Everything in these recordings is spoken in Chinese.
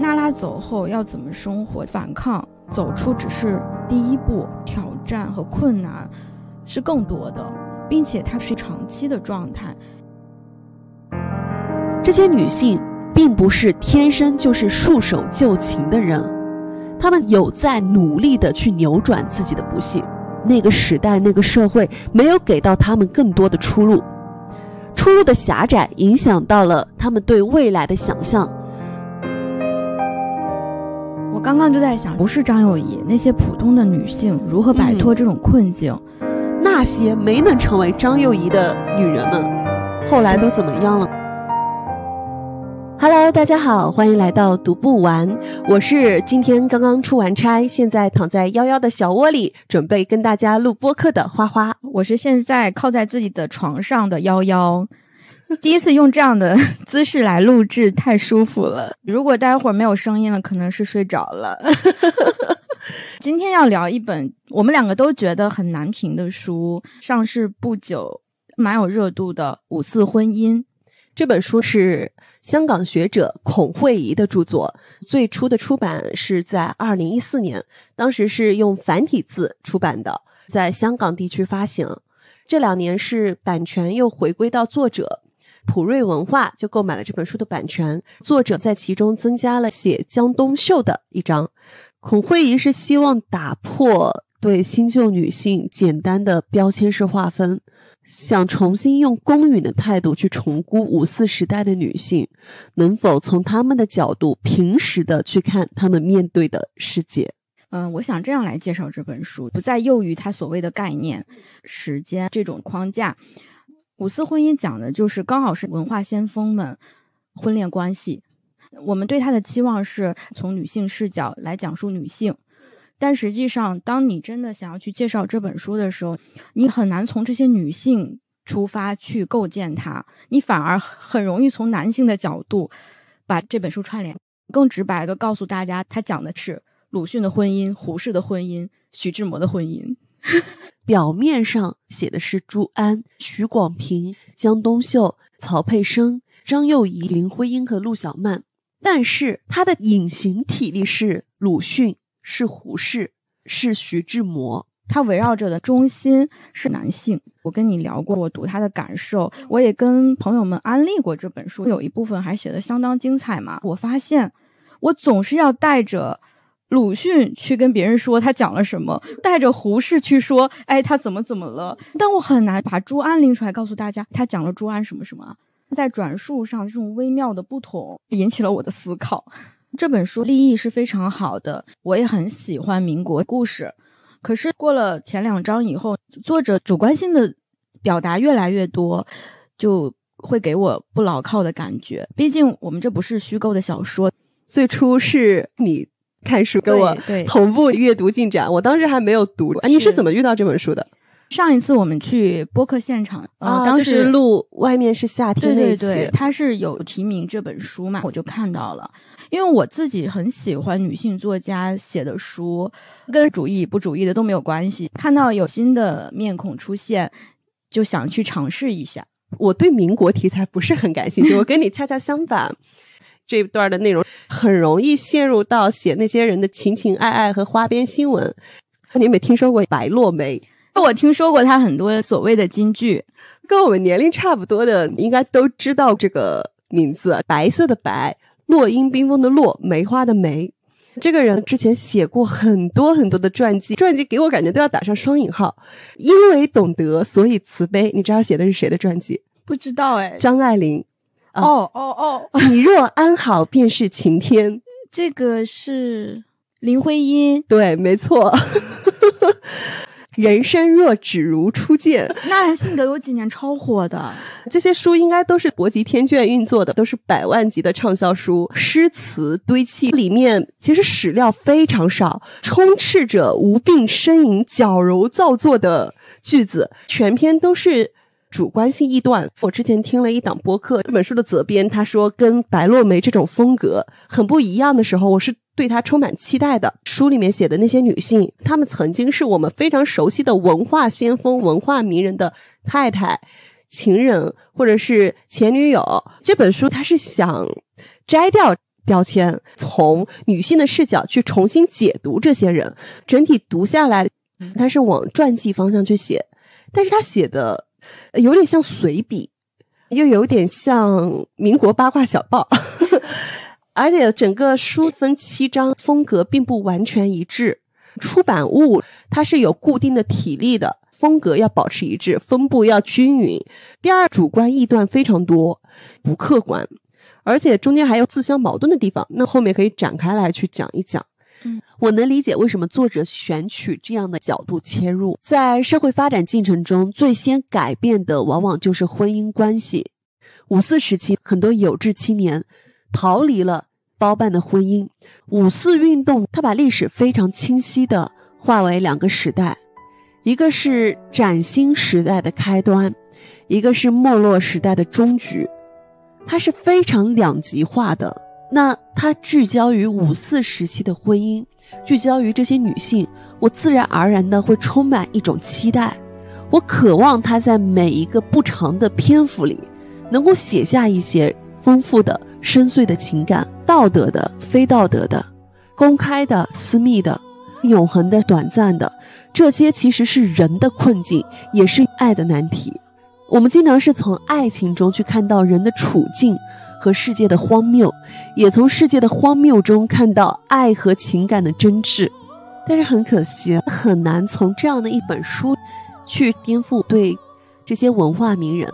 娜拉走后要怎么生活、反抗、走出，只是第一步，挑战和困难是更多的，并且它是长期的状态。这些女性并不是天生就是束手就擒的人，她们有在努力的去扭转自己的不幸。那个时代、那个社会没有给到她们更多的出路，出路的狭窄影响到了她们对未来的想象。我刚刚就在想，不是张幼仪，那些普通的女性如何摆脱这种困境？那些没能成为张幼仪的女人们，后来都怎么样了？Hello，大家好，欢迎来到读不完。我是今天刚刚出完差，现在躺在幺幺的小窝里，准备跟大家录播客的花花。我是现在靠在自己的床上的幺幺，第一次用这样的姿势来录制，太舒服了。如果待会儿没有声音了，可能是睡着了。今天要聊一本我们两个都觉得很难评的书，上市不久，蛮有热度的《五四婚姻》。这本书是香港学者孔慧仪的著作，最初的出版是在二零一四年，当时是用繁体字出版的，在香港地区发行。这两年是版权又回归到作者普瑞文化，就购买了这本书的版权。作者在其中增加了写江冬秀的一章。孔慧仪是希望打破对新旧女性简单的标签式划分。想重新用公允的态度去重估五四时代的女性，能否从他们的角度平时的去看他们面对的世界？嗯，我想这样来介绍这本书，不再囿于它所谓的概念、时间这种框架。五四婚姻讲的就是刚好是文化先锋们婚恋关系，我们对他的期望是从女性视角来讲述女性。但实际上，当你真的想要去介绍这本书的时候，你很难从这些女性出发去构建它，你反而很容易从男性的角度把这本书串联，更直白的告诉大家，它讲的是鲁迅的婚姻、胡适的婚姻、徐志摩的婚姻。表面上写的是朱安、徐广平、江冬秀、曹佩生、张幼仪、林徽因和陆小曼，但是他的隐形体力是鲁迅。是胡适，是徐志摩，他围绕着的中心是男性。我跟你聊过我读他的感受，我也跟朋友们安利过这本书，有一部分还写的相当精彩嘛。我发现我总是要带着鲁迅去跟别人说他讲了什么，带着胡适去说，哎，他怎么怎么了。但我很难把朱安拎出来告诉大家，他讲了朱安什么什么。在转述上这种微妙的不同，引起了我的思考。这本书立意是非常好的，我也很喜欢民国故事。可是过了前两章以后，作者主观性的表达越来越多，就会给我不牢靠的感觉。毕竟我们这不是虚构的小说，最初是你看书跟我同步阅读进展，我当时还没有读。你是怎么遇到这本书的？上一次我们去播客现场啊，当时录外面是夏天那期，他是有提名这本书嘛，我就看到了。因为我自己很喜欢女性作家写的书，跟主义不主义的都没有关系。看到有新的面孔出现，就想去尝试一下。我对民国题材不是很感兴趣，我跟你恰恰相反。这一段的内容很容易陷入到写那些人的情情爱爱和花边新闻。你有没有听说过白落梅？我听说过他很多所谓的金句，跟我们年龄差不多的应该都知道这个名字：白色的白，落英缤纷的落，梅花的梅。这个人之前写过很多很多的传记，传记给我感觉都要打上双引号。因为懂得，所以慈悲。你知道写的是谁的传记？不知道哎，张爱玲。哦哦哦，你若安好，便是晴天。这个是林徽因。对，没错。人生若只如初见，那性格有几年超火的，这些书应该都是国际天卷运作的，都是百万级的畅销书，诗词堆砌里面其实史料非常少，充斥着无病呻吟、矫揉造作的句子，全篇都是。主观性臆断。我之前听了一档播客，这本书的责编他说，跟白落梅这种风格很不一样的时候，我是对他充满期待的。书里面写的那些女性，她们曾经是我们非常熟悉的文化先锋、文化名人的太太、情人或者是前女友。这本书他是想摘掉标签，从女性的视角去重新解读这些人。整体读下来，他是往传记方向去写，但是他写的有点像随笔，又有点像民国八卦小报，而且整个书分七章，风格并不完全一致。出版物它是有固定的体力的，风格要保持一致，分布要均匀。第二，主观臆断非常多，不客观，而且中间还有自相矛盾的地方。那后面可以展开来去讲一讲。我能理解为什么作者选取这样的角度切入。在社会发展进程中，最先改变的往往就是婚姻关系。五四时期，很多有志青年逃离了。包办的婚姻，五四运动，它把历史非常清晰的划为两个时代，一个是崭新时代的开端，一个是没落时代的终局，它是非常两极化的。那它聚焦于五四时期的婚姻，聚焦于这些女性，我自然而然的会充满一种期待，我渴望她在每一个不长的篇幅里，能够写下一些丰富的。深邃的情感，道德的、非道德的，公开的、私密的，永恒的、短暂的，这些其实是人的困境，也是爱的难题。我们经常是从爱情中去看到人的处境和世界的荒谬，也从世界的荒谬中看到爱和情感的真挚。但是很可惜，很难从这样的一本书去颠覆对这些文化名人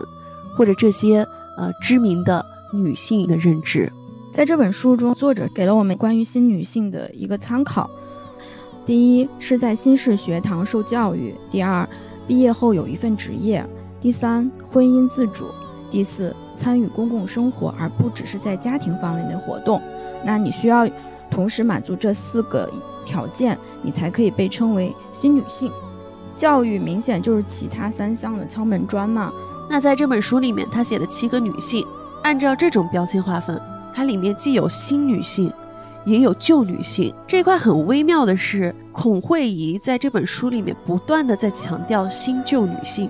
或者这些呃知名的。女性的认知，在这本书中，作者给了我们关于新女性的一个参考：第一，是在新式学堂受教育；第二，毕业后有一份职业；第三，婚姻自主；第四，参与公共生活，而不只是在家庭方面的活动。那你需要同时满足这四个条件，你才可以被称为新女性。教育明显就是其他三项的敲门砖嘛。那在这本书里面，他写的七个女性。按照这种标签划分，它里面既有新女性，也有旧女性。这一块很微妙的是，孔慧仪在这本书里面不断的在强调新旧女性。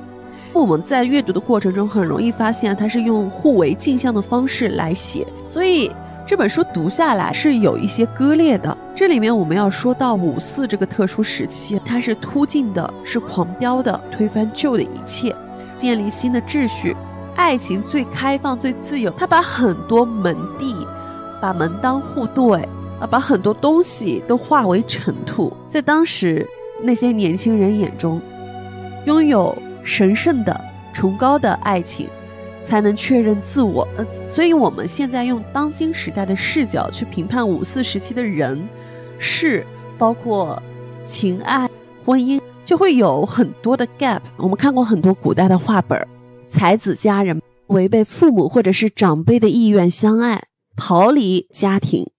我们在阅读的过程中很容易发现，它是用互为镜像的方式来写，所以这本书读下来是有一些割裂的。这里面我们要说到五四这个特殊时期，它是突进的，是狂飙的，推翻旧的一切，建立新的秩序。爱情最开放、最自由，他把很多门第，把门当户对啊，把很多东西都化为尘土。在当时那些年轻人眼中，拥有神圣的、崇高的爱情，才能确认自我。呃，所以我们现在用当今时代的视角去评判五四时期的人、事，包括情爱、婚姻，就会有很多的 gap。我们看过很多古代的画本。才子佳人违背父母或者是长辈的意愿相爱，逃离家庭，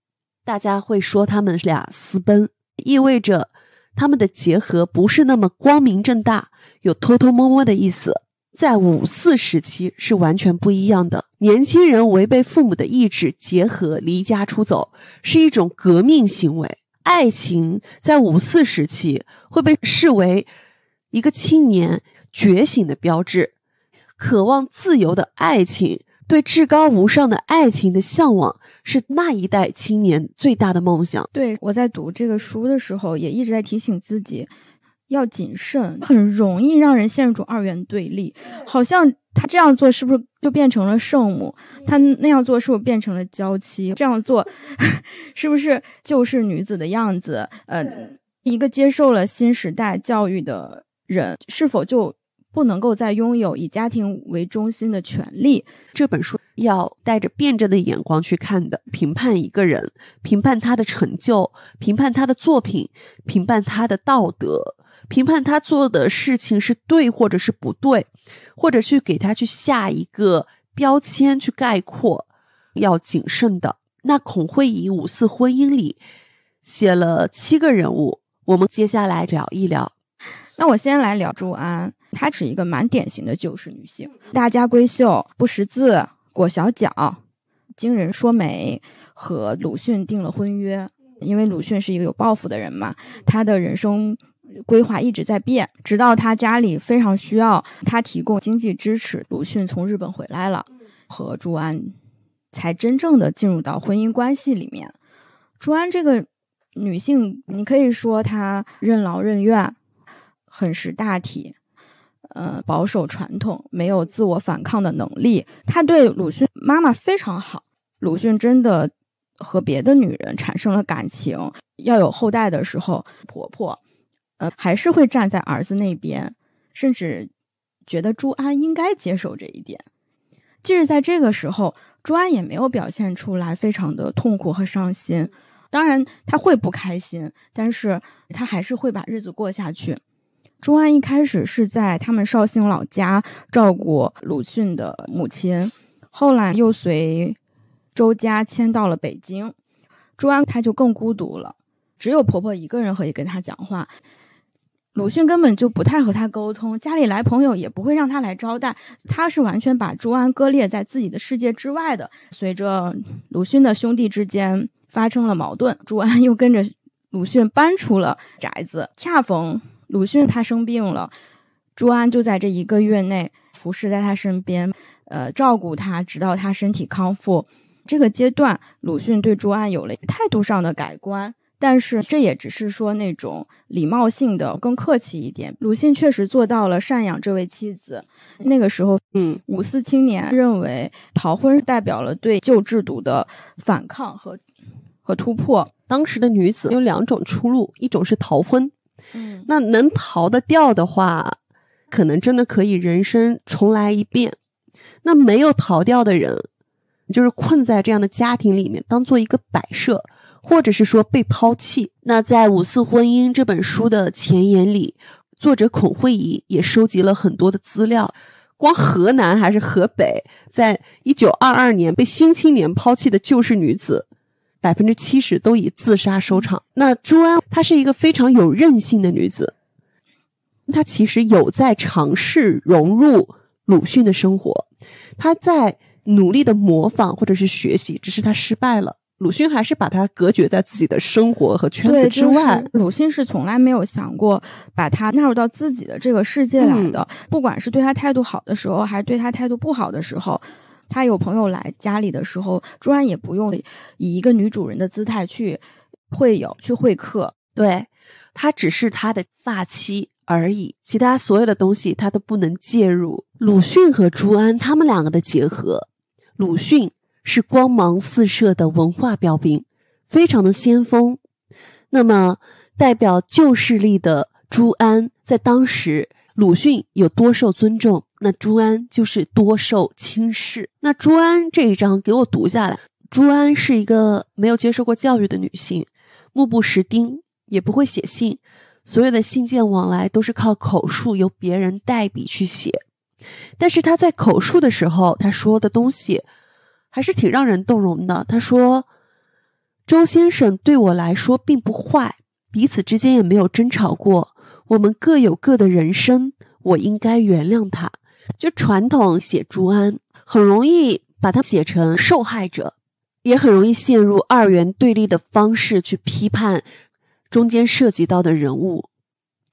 大家会说他们俩私奔，意味着他们的结合不是那么光明正大，有偷偷摸摸的意思。在五四时期是完全不一样的，年轻人违背父母的意志结合离家出走，是一种革命行为。爱情在五四时期会被视为一个青年觉醒的标志。渴望自由的爱情，对至高无上的爱情的向往，是那一代青年最大的梦想。对我在读这个书的时候，也一直在提醒自己要谨慎，很容易让人陷入二元对立。好像他这样做是不是就变成了圣母？他那样做是不是变成了娇妻？这样做 是不是就是女子的样子？呃，一个接受了新时代教育的人，是否就？不能够再拥有以家庭为中心的权利。这本书要带着辩证的眼光去看的，评判一个人，评判他的成就，评判他的作品，评判他的道德，评判他做的事情是对或者是不对，或者去给他去下一个标签去概括，要谨慎的。那孔慧仪五四婚姻里写了七个人物，我们接下来聊一聊。那我先来聊朱安。她是一个蛮典型的旧式女性，大家闺秀，不识字，裹小脚，经人说媒，和鲁迅订了婚约。因为鲁迅是一个有抱负的人嘛，他的人生规划一直在变，直到他家里非常需要他提供经济支持，鲁迅从日本回来了，和朱安才真正的进入到婚姻关系里面。朱安这个女性，你可以说她任劳任怨，很识大体，呃，保守传统，没有自我反抗的能力。她对鲁迅妈妈非常好，鲁迅真的和别的女人产生了感情，要有后代的时候，婆婆，呃，还是会站在儿子那边，甚至觉得朱安应该接受这一点。即使在这个时候，朱安也没有表现出来非常的痛苦和伤心。当然，他会不开心，但是他还是会把日子过下去。朱安一开始是在他们绍兴老家照顾鲁迅的母亲，后来又随周家迁到了北京。朱安他就更孤独了，只有婆婆一个人可以跟他讲话。鲁迅根本就不太和他沟通，家里来朋友也不会让他来招待，他是完全把朱安割裂在自己的世界之外的。随着鲁迅的兄弟之间。发生了矛盾，朱安又跟着鲁迅搬出了宅子。恰逢鲁迅他生病了，朱安就在这一个月内服侍在他身边，呃，照顾他，直到他身体康复。这个阶段，鲁迅对朱安有了态度上的改观，但是这也只是说那种礼貌性的，更客气一点。鲁迅确实做到了赡养这位妻子。那个时候，嗯，五四青年认为逃婚代表了对旧制度的反抗和。和突破，当时的女子有两种出路，一种是逃婚，嗯，那能逃得掉的话，可能真的可以人生重来一遍。那没有逃掉的人，就是困在这样的家庭里面，当做一个摆设，或者是说被抛弃。那在《五四婚姻》这本书的前言里，作者孔慧仪也收集了很多的资料，光河南还是河北，在一九二二年被新青年抛弃的旧式女子。百分之七十都以自杀收场。那朱安她是一个非常有韧性的女子，她其实有在尝试融入鲁迅的生活，她在努力的模仿或者是学习，只是她失败了。鲁迅还是把她隔绝在自己的生活和圈子之外。鲁迅是从来没有想过把她纳入到自己的这个世界来的，不管是对她态度好的时候，还是对她态度不好的时候。他有朋友来家里的时候，朱安也不用以一个女主人的姿态去会友、去会客。对，他只是他的发妻而已，其他所有的东西他都不能介入。鲁迅和朱安他们两个的结合，鲁迅是光芒四射的文化标兵，非常的先锋。那么，代表旧势力的朱安，在当时。鲁迅有多受尊重，那朱安就是多受轻视。那朱安这一章给我读下来，朱安是一个没有接受过教育的女性，目不识丁，也不会写信，所有的信件往来都是靠口述，由别人代笔去写。但是她在口述的时候，她说的东西还是挺让人动容的。她说：“周先生对我来说并不坏，彼此之间也没有争吵过。”我们各有各的人生，我应该原谅他。就传统写朱安，很容易把他写成受害者，也很容易陷入二元对立的方式去批判中间涉及到的人物。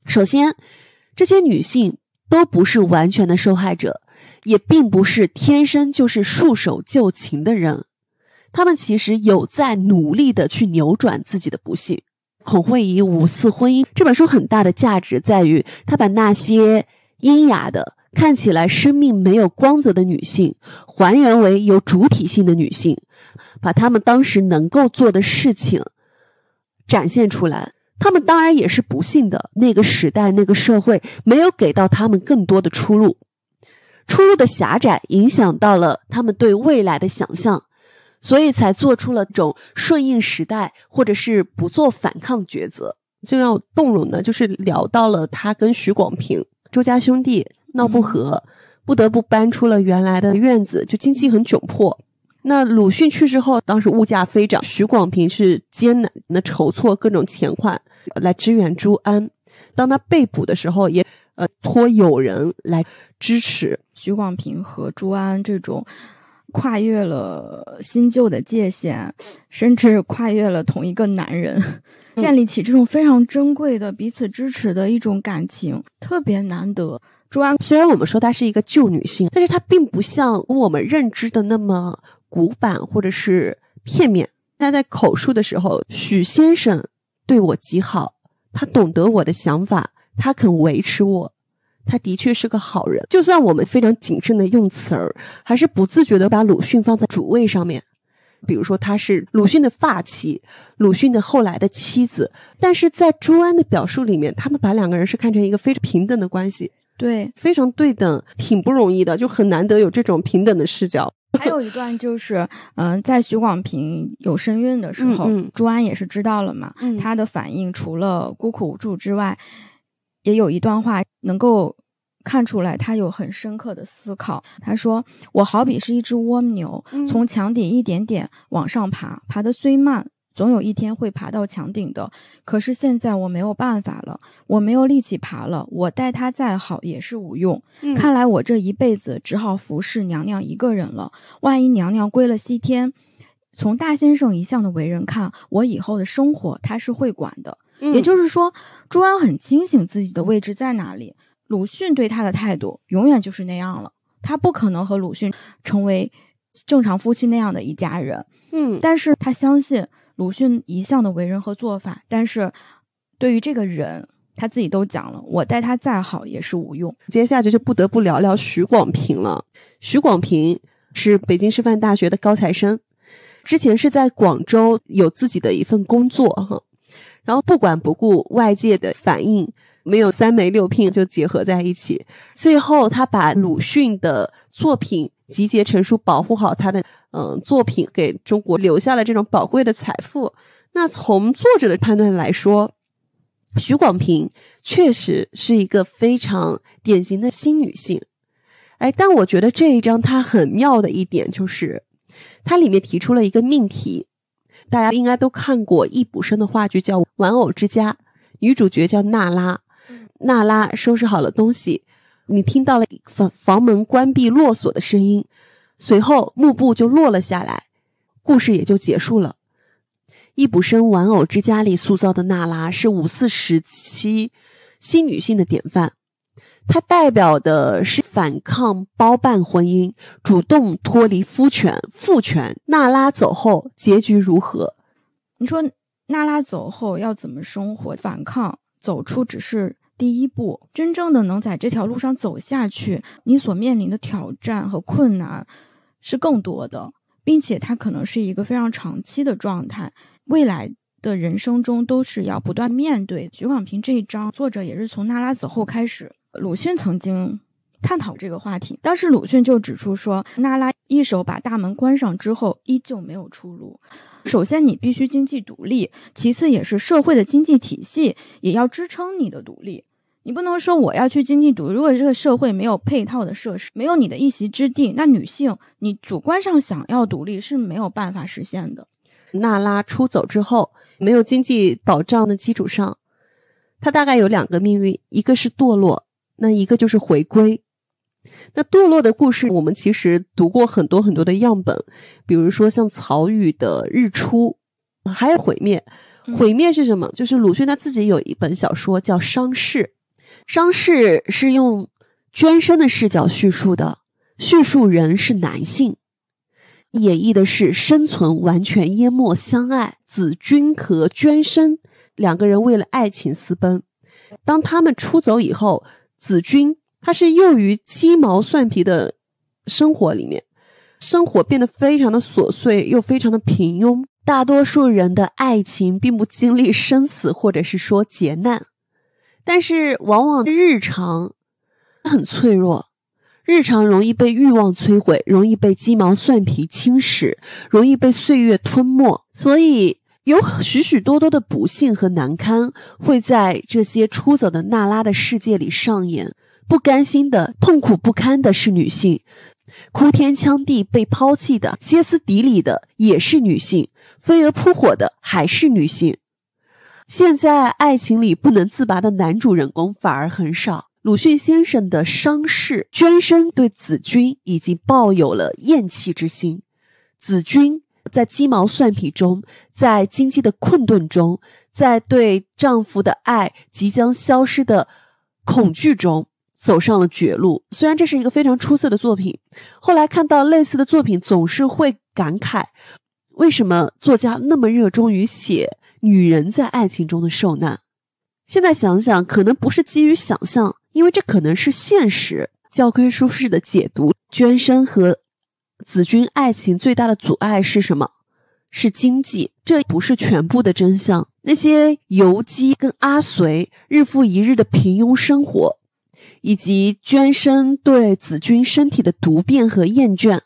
首先，这些女性都不是完全的受害者，也并不是天生就是束手就擒的人，她们其实有在努力的去扭转自己的不幸。孔慧仪《五四婚姻》这本书很大的价值在于，他把那些阴雅的、看起来生命没有光泽的女性，还原为有主体性的女性，把她们当时能够做的事情展现出来。她们当然也是不幸的，那个时代、那个社会没有给到她们更多的出路，出路的狭窄影响到了她们对未来的想象。所以才做出了种顺应时代，或者是不做反抗抉择。最让我动容的，就是聊到了他跟许广平、周家兄弟闹不和，不得不搬出了原来的院子，就经济很窘迫。那鲁迅去世后，当时物价飞涨，许广平是艰难的筹措各种钱款来支援朱安。当他被捕的时候，也呃托友人来支持许广平和朱安这种。跨越了新旧的界限，甚至跨越了同一个男人，建立起这种非常珍贵的彼此支持的一种感情，特别难得。朱安虽然我们说她是一个旧女性，但是她并不像我们认知的那么古板或者是片面。她在口述的时候，许先生对我极好，他懂得我的想法，他肯维持我，他的确是个好人。就算我们非常谨慎的用词儿，还是不自觉的把鲁迅放在主位上面。比如说，他是鲁迅的发妻，鲁迅的后来的妻子，但是在朱安的表述里面，他们把两个人是看成一个非常平等的关系，对，非常对等，挺不容易的，就很难得有这种平等的视角。还有一段就是，嗯，在许广平有身孕的时候，朱安也是知道了嘛，他的反应除了孤苦无助之外，也有一段话能够。看出来，他有很深刻的思考。他说：“我好比是一只蜗牛，从墙底一点点往上爬，爬得虽慢，总有一天会爬到墙顶的。可是现在我没有办法了，我没有力气爬了。我待他再好也是无用。看来我这一辈子只好服侍娘娘一个人了。万一娘娘归了西天，从大先生一向的为人看，我以后的生活他是会管的。也就是说，朱安很清醒自己的位置在哪里。”鲁迅对他的态度永远就是那样了，他不可能和鲁迅成为正常夫妻那样的一家人。嗯，但是他相信鲁迅一向的为人和做法。但是对于这个人，他自己都讲了，我待他再好也是无用。接下去就不得不聊聊许广平了。许广平是北京师范大学的高材生，之前是在广州有自己的一份工作哈，然后不管不顾外界的反应。没有三媒六聘就结合在一起，最后他把鲁迅的作品集结成书，保护好他的嗯作品，给中国留下了这种宝贵的财富。那从作者的判断来说，许广平确实是一个非常典型的新女性。哎，但我觉得这一章它很妙的一点就是，它里面提出了一个命题，大家应该都看过易卜生的话剧叫《玩偶之家》，女主角叫娜拉。娜拉收拾好了东西，你听到了房房门关闭落锁的声音，随后幕布就落了下来，故事也就结束了。易卜生《玩偶之家》里塑造的娜拉是五四时期新女性的典范，她代表的是反抗包办婚姻，主动脱离夫权父权。娜拉走后，结局如何？你说娜拉走后要怎么生活？反抗走出只是。第一步，真正的能在这条路上走下去，你所面临的挑战和困难是更多的，并且它可能是一个非常长期的状态。未来的人生中都是要不断面对。徐广平这一章，作者也是从娜拉子后开始。鲁迅曾经探讨这个话题，当时鲁迅就指出说，娜拉一手把大门关上之后，依旧没有出路。首先，你必须经济独立；其次，也是社会的经济体系也要支撑你的独立。你不能说我要去经济独立，如果这个社会没有配套的设施，没有你的一席之地，那女性你主观上想要独立是没有办法实现的。娜拉出走之后，没有经济保障的基础上，她大概有两个命运：一个是堕落，那一个就是回归。那堕落的故事，我们其实读过很多很多的样本，比如说像曹禺的《日出》，还有毁灭。毁灭是什么？就是鲁迅他自己有一本小说叫《伤逝》，《伤逝》是用捐身的视角叙述的，叙述人是男性，演绎的是生存完全淹没相爱，子君和捐身两个人为了爱情私奔，当他们出走以后，子君。它是囿于鸡毛蒜皮的生活里面，生活变得非常的琐碎，又非常的平庸。大多数人的爱情并不经历生死，或者是说劫难，但是往往日常很脆弱，日常容易被欲望摧毁，容易被鸡毛蒜皮侵蚀，容易被岁月吞没。所以有许许多多的不幸和难堪会在这些出走的娜拉的世界里上演。不甘心的、痛苦不堪的是女性，哭天抢地被抛弃的、歇斯底里的也是女性，飞蛾扑火的还是女性。现在爱情里不能自拔的男主人公反而很少。鲁迅先生的伤势，捐身对子君已经抱有了厌弃之心。子君在鸡毛蒜皮中，在经济的困顿中，在对丈夫的爱即将消失的恐惧中。走上了绝路。虽然这是一个非常出色的作品，后来看到类似的作品，总是会感慨：为什么作家那么热衷于写女人在爱情中的受难？现在想想，可能不是基于想象，因为这可能是现实。教科书式的解读，娟生和子君爱情最大的阻碍是什么？是经济，这不是全部的真相。那些游姬跟阿随日复一日的平庸生活，以及娟生对子君身体的毒变和厌倦，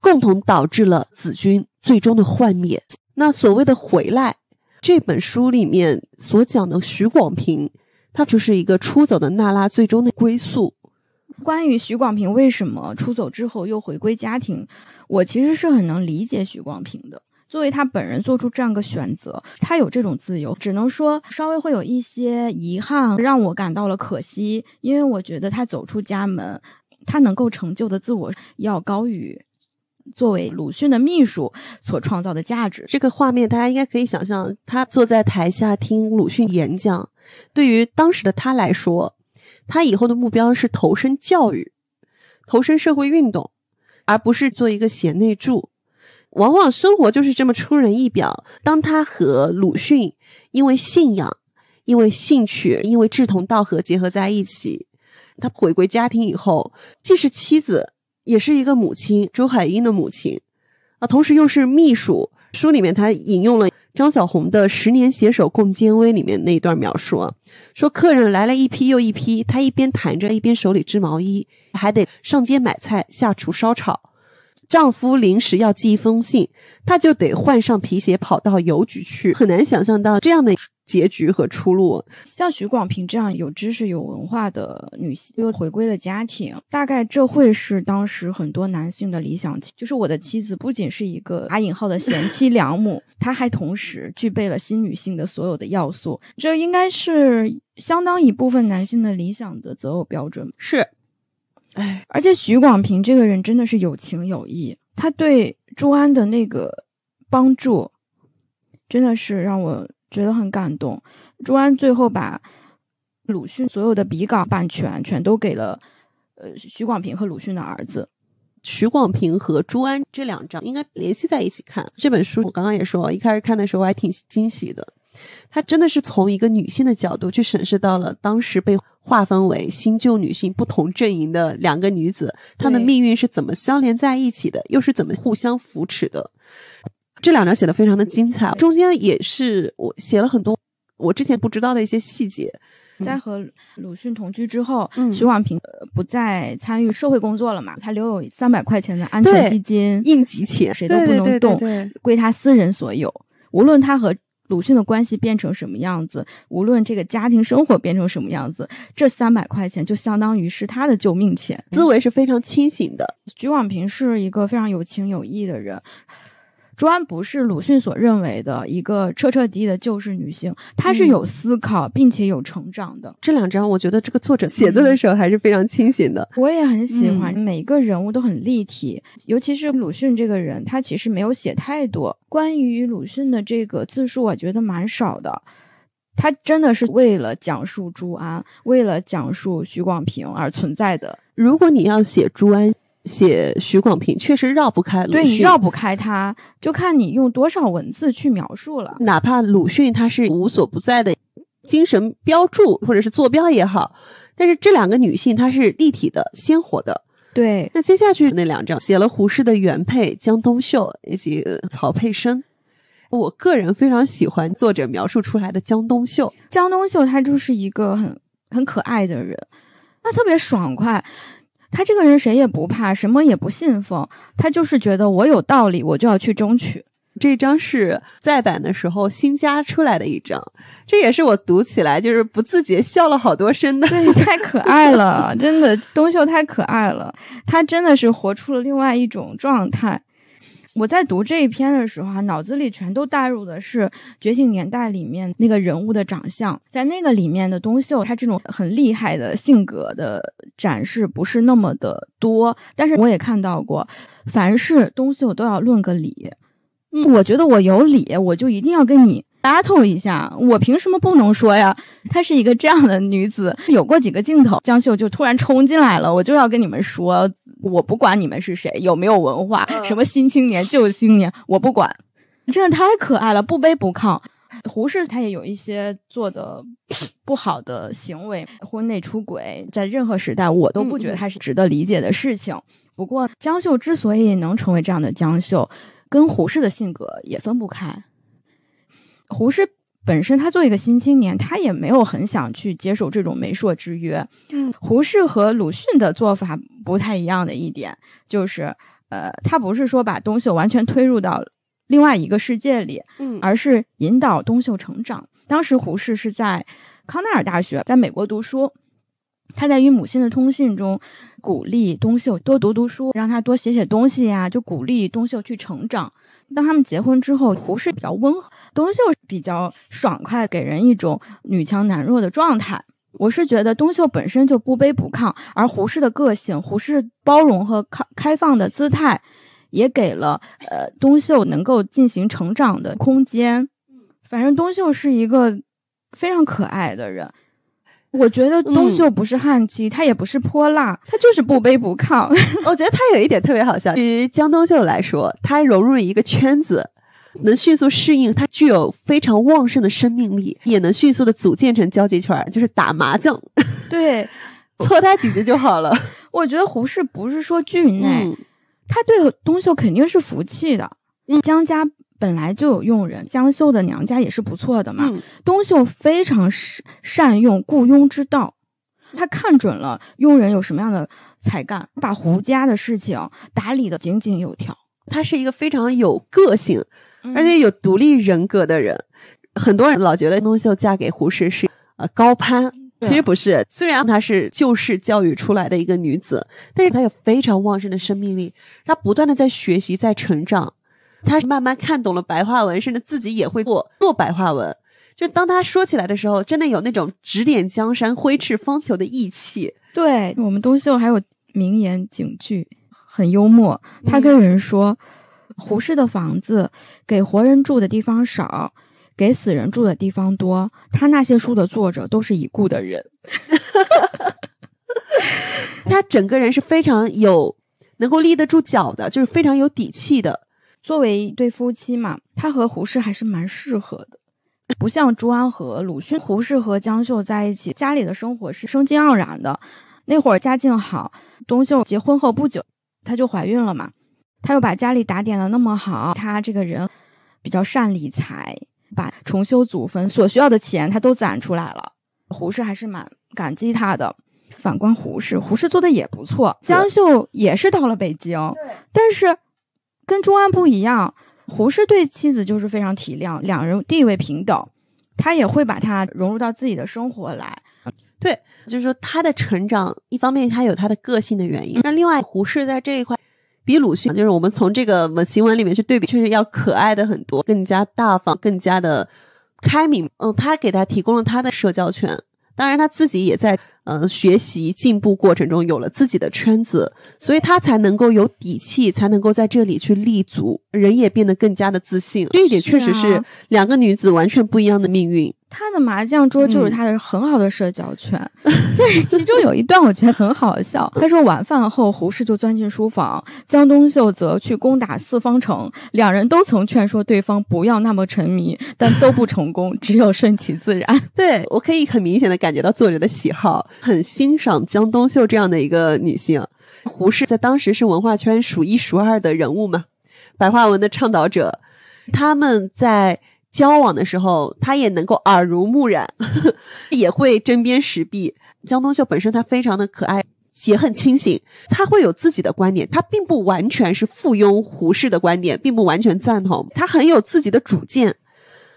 共同导致了子君最终的幻灭。那所谓的回来，这本书里面所讲的徐广平，他就是一个出走的娜拉最终的归宿。关于徐广平为什么出走之后又回归家庭，我其实是很能理解徐广平的。作为他本人做出这样个选择，他有这种自由，只能说稍微会有一些遗憾，让我感到了可惜。因为我觉得他走出家门，他能够成就的自我要高于作为鲁迅的秘书所创造的价值。这个画面大家应该可以想象，他坐在台下听鲁迅演讲，对于当时的他来说。他以后的目标是投身教育，投身社会运动，而不是做一个贤内助。往往生活就是这么出人意表。当他和鲁迅因为信仰、因为兴趣、因为志同道合结合在一起，他回归家庭以后，既是妻子，也是一个母亲，周海婴的母亲啊，同时又是秘书。书里面他引用了。张小红的《十年携手共艰危》里面那一段描述，说客人来了一批又一批，他一边谈着，一边手里织毛衣，还得上街买菜、下厨烧炒。丈夫临时要寄一封信，她就得换上皮鞋跑到邮局去。很难想象到这样的结局和出路。像许广平这样有知识、有文化的女性，又回归了家庭，大概这会是当时很多男性的理想妻。就是我的妻子不仅是一个打引号的贤妻良母，她还同时具备了新女性的所有的要素。这应该是相当一部分男性的理想的择偶标准。是。哎，而且许广平这个人真的是有情有义，他对朱安的那个帮助，真的是让我觉得很感动。朱安最后把鲁迅所有的笔稿版权全都给了呃许广平和鲁迅的儿子。许广平和朱安这两章应该联系在一起看这本书。我刚刚也说，一开始看的时候还挺惊喜的。他真的是从一个女性的角度去审视到了当时被划分为新旧女性不同阵营的两个女子，她的命运是怎么相连在一起的，又是怎么互相扶持的。这两章写的非常的精彩，中间也是我写了很多我之前不知道的一些细节。在和鲁迅同居之后，徐广平不再参与社会工作了嘛？他留有三百块钱的安全基金，应急钱，谁都不能动，归他私人所有。无论他和鲁迅的关系变成什么样子，无论这个家庭生活变成什么样子，这三百块钱就相当于是他的救命钱，思维是非常清醒的。鞠广平是一个非常有情有义的人。朱安不是鲁迅所认为的一个彻彻底底的救世女性，她是有思考并且有成长的。这两章，我觉得这个作者写作的时候还是非常清醒的。我也很喜欢，每一个人物都很立体，尤其是鲁迅这个人，他其实没有写太多关于鲁迅的这个字数，我觉得蛮少的。他真的是为了讲述朱安，为了讲述许广平而存在的。如果你要写朱安。写许广平确实绕不开鲁迅，对你绕不开他，就看你用多少文字去描述了。哪怕鲁迅他是无所不在的精神标注或者是坐标也好，但是这两个女性她是立体的、鲜活的。对，那接下去那两章写了胡适的原配江冬秀以及曹佩生。我个人非常喜欢作者描述出来的江冬秀。江冬秀她就是一个很很可爱的人，她特别爽快。他这个人谁也不怕，什么也不信奉，他就是觉得我有道理，我就要去争取。这张是再版的时候新加出来的一张，这也是我读起来就是不自觉笑了好多声的。对，太可爱了，真的，东秀太可爱了，他真的是活出了另外一种状态。我在读这一篇的时候啊，脑子里全都带入的是《觉醒年代》里面那个人物的长相。在那个里面的东秀，他这种很厉害的性格的展示不是那么的多。但是我也看到过，凡是东秀都要论个理。嗯我觉得我有理，我就一定要跟你 battle 一下，我凭什么不能说呀？她是一个这样的女子。有过几个镜头，江秀就突然冲进来了，我就要跟你们说，我不管你们是谁，有没有文化，什么新青年旧青年，我不管，真的太可爱了，不卑不亢。胡适他也有一些做的不好的行为，婚内出轨，在任何时代我都不觉得他是值得理解的事情。不过江秀之所以能成为这样的江秀，跟胡适的性格也分不开。胡适本身，他作为一个新青年，他也没有很想去接受这种媒妁之约。嗯，胡适和鲁迅的做法不太一样的一点，就是呃，他不是说把东秀完全推入到另外一个世界里，嗯而是引导东秀成长。当时胡适是在康奈尔大学，在美国读书。他在与母亲的通信中鼓励东秀多读读书，让他多写写东西呀，就鼓励东秀去成长。当他们结婚之后，胡适比较温和，东秀比较爽快，给人一种女强男弱的状态。我是觉得东秀本身就不卑不亢，而胡适的个性、胡适包容和开开放的姿态，也给了呃东秀能够进行成长的空间。反正东秀是一个非常可爱的人。我觉得东秀不是汉妻，他也不是泼辣，他就是不卑不亢。我觉得他有一点特别好笑。对于江东秀来说，他融入一个圈子，能迅速适应，他具有非常旺盛的生命力，也能迅速的组建成交际圈，就是打麻将，对，搓他几局就好了。我觉得胡适不是说惧内，嗯他对东秀肯定是服气的。嗯江家本来就有佣人，江秀的娘家也是不错的嘛。嗯东秀非常善善用雇佣之道，他看准了佣人有什么样的才干，把胡家的事情打理的井井有条。他是一个非常有个性，嗯而且有独立人格的人。很多人老觉得东秀嫁给胡适是呃高攀，其实不是。虽然她是旧式教育出来的一个女子，但是她有非常旺盛的生命力，她不断的在学习，在成长。她慢慢看懂了白话文，甚至自己也会做做白话文。就当他说起来的时候，真的有那种指点江山、挥斥方遒的义气。对我们东秀还有名言警句，很幽默。他跟人说，胡适的房子给活人住的地方少，给死人住的地方多。他那些书的作者都是已故的人。他整个人是非常有能够立得住脚的，就是非常有底气的。作为一对夫妻嘛，他和胡适还是蛮适合的，不像朱安和鲁迅。胡适和江秀在一起，家里的生活是生机盎然的。那会儿家境好，东秀结婚后不久，她就怀孕了嘛。她又把家里打点的那么好，她这个人比较善理财，把重修祖坟所需要的钱她都攒出来了。胡适还是蛮感激她的。反观胡适，胡适做的也不错。江秀也是到了北京，但是跟朱安不一样，胡适对妻子就是非常体谅，两人地位平等，他也会把她融入到自己的生活来。对，就是说他的成长，一方面他有他的个性的原因，那另外胡适在这一块比鲁迅，就是我们从这个文行文里面去对比，确实要可爱的很多，更加大方，更加的开明。嗯，他给他提供了他的社交圈，当然他自己也在呃学习进步过程中有了自己的圈子，所以他才能够有底气，才能够在这里去立足，人也变得更加的自信。这一点确实是两个女子完全不一样的命运。他的麻将桌就是嗯他的很好的社交圈，对，其中有一段我觉得很好笑。他说晚饭后，胡适就钻进书房，江东秀则去攻打四方城。两人都曾劝说对方不要那么沉迷，但都不成功，只有顺其自然。对我可以很明显的感觉到作者的喜好，很欣赏江冬秀这样的一个女性。胡适在当时是文化圈数一数二的人物嘛，白话文的倡导者。他们在交往的时候，他也能够耳濡目染，也会针砭时弊。江冬秀本身她非常的可爱，也很清醒，她会有自己的观点，她并不完全是附庸胡适的观点，并不完全赞同，她很有自己的主见。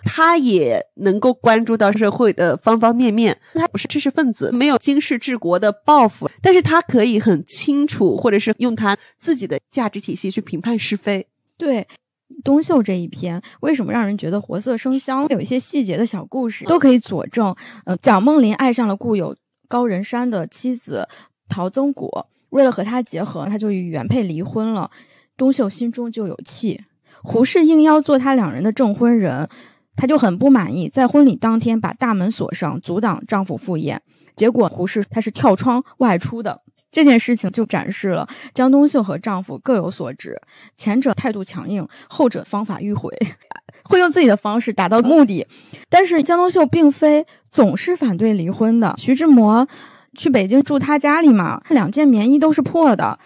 他也能够关注到社会的方方面面。他不是知识分子，没有经世治国的抱负，但是他可以很清楚，或者是用他自己的价值体系去评判是非。对。东秀这一篇为什么让人觉得活色生香？有一些细节的小故事都可以佐证。呃，蒋梦麟爱上了故友高仁山的妻子陶曾果，为了和他结合，他就与原配离婚了。东秀心中就有气。胡适应邀做他两人的证婚人，她就很不满意，在婚礼当天把大门锁上，阻挡丈夫赴宴。结果胡适她是跳窗外出的。这件事情就展示了江冬秀和丈夫各有所执，前者态度强硬，后者方法迂回，会用自己的方式达到目的。但是江冬秀并非总是反对离婚的。徐志摩去北京住他家里嘛，两件棉衣都是破的。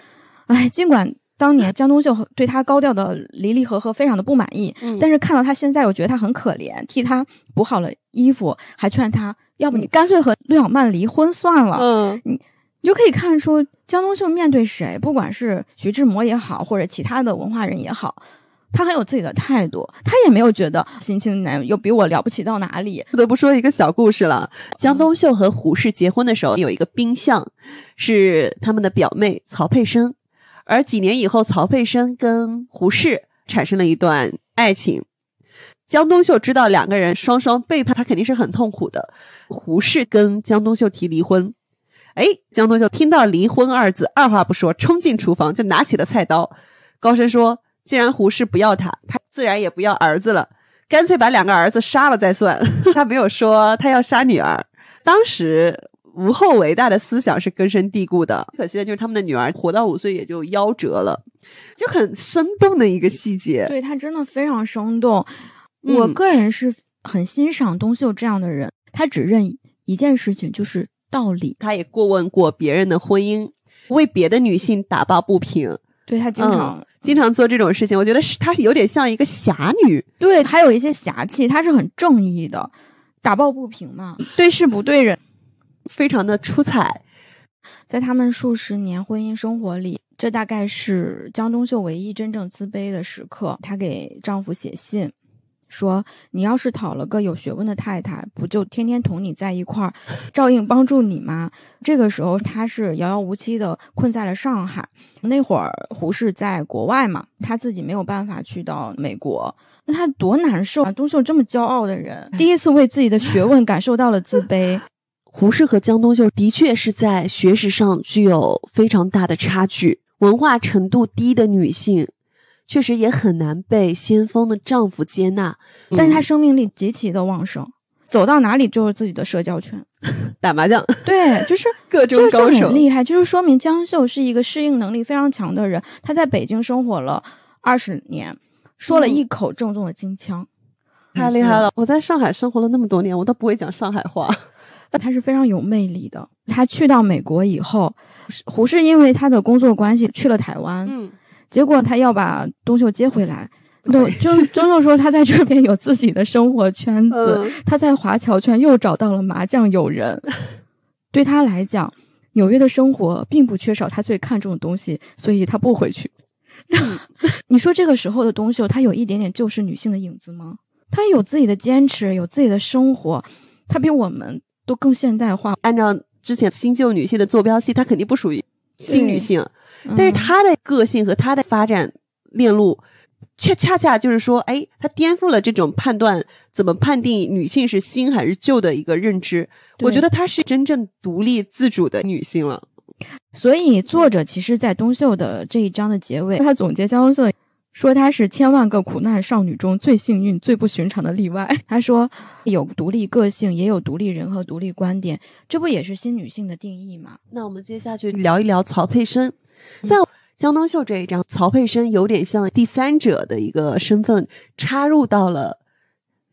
哎，尽管当年江冬秀对他高调的离离合合非常的不满意，但是看到他现在，我觉得他很可怜，替他补好了衣服，还劝他，要不你干脆和陆小曼离婚算了。嗯，你你就可以看出江冬秀面对谁，不管是徐志摩也好，或者其他的文化人也好，他很有自己的态度，他也没有觉得新青年又比我了不起到哪里。不得不说一个小故事了。江冬秀和胡适结婚的时候有一个冰相，是他们的表妹曹佩生，而几年以后，曹佩生跟胡适产生了一段爱情。江冬秀知道两个人双双背叛，他肯定是很痛苦的。胡适跟江冬秀提离婚。哎，江冬秀听到“离婚”二字，二话不说，冲进厨房就拿起了菜刀，高声说：“既然胡适不要他，他自然也不要儿子了，干脆把两个儿子杀了再算。”他没有说他要杀女儿。当时无后为大的思想是根深蒂固的，可惜的就是他们的女儿活到五岁也就夭折了，就很生动的一个细节。对他真的非常生动，嗯我个人是很欣赏东秀这样的人，他只认一件事情，就是道理。他也过问过别人的婚姻，为别的女性打抱不平，对他经常、经常做这种事情。我觉得是他有点像一个侠女。对，还有一些侠气，他是很正义的，打抱不平嘛，对事不对人。非常的出彩。在他们数十年婚姻生活里，这大概是江冬秀唯一真正自卑的时刻。她给丈夫写信说：“你要是讨了个有学问的太太，不就天天同你在一块儿，照应帮助你吗？”这个时候，她是遥遥无期的困在了上海。那会儿胡适在国外嘛，他自己没有办法去到美国，那他多难受啊！冬秀这么骄傲的人，第一次为自己的学问感受到了自卑。胡适和江冬秀的确是在学识上具有非常大的差距，文化程度低的女性，确实也很难被先锋的丈夫接纳。但是她生命力极其的旺盛，走到哪里就是自己的社交圈。打麻将，对，就是 各中这这高手很厉害，就是说明江秀是一个适应能力非常强的人。她在北京生活了二十年，说了一口正宗的京腔，太厉害了！我在上海生活了那么多年，我都不会讲上海话。他是非常有魅力的。他去到美国以后，胡适因为他的工作关系去了台湾，嗯，结果他要把东秀接回来。对，就 钟秀说他在这边有自己的生活圈子，嗯他在华侨圈又找到了麻将友人。对他来讲，纽约的生活并不缺少他最看重的东西，所以他不回去。你说这个时候的东秀，他有一点点旧式女性的影子吗？他有自己的坚持，有自己的生活，他比我们都更现代化。按照之前新旧女性的坐标系，她肯定不属于新女性，嗯但是她的个性和她的发展链路，恰恰恰就是说，哎，她颠覆了这种判断怎么判定女性是新还是旧的一个认知。我觉得她是真正独立自主的女性了。所以作者其实，在东秀的这一章的结尾，他总结江东秀说她是千万个苦难少女中最幸运、最不寻常的例外。她说有独立个性，也有独立人和独立观点，这不也是新女性的定义吗？那我们接下去聊一聊曹佩生，在江冬秀这一章，曹佩生有点像第三者的一个身份，插入到了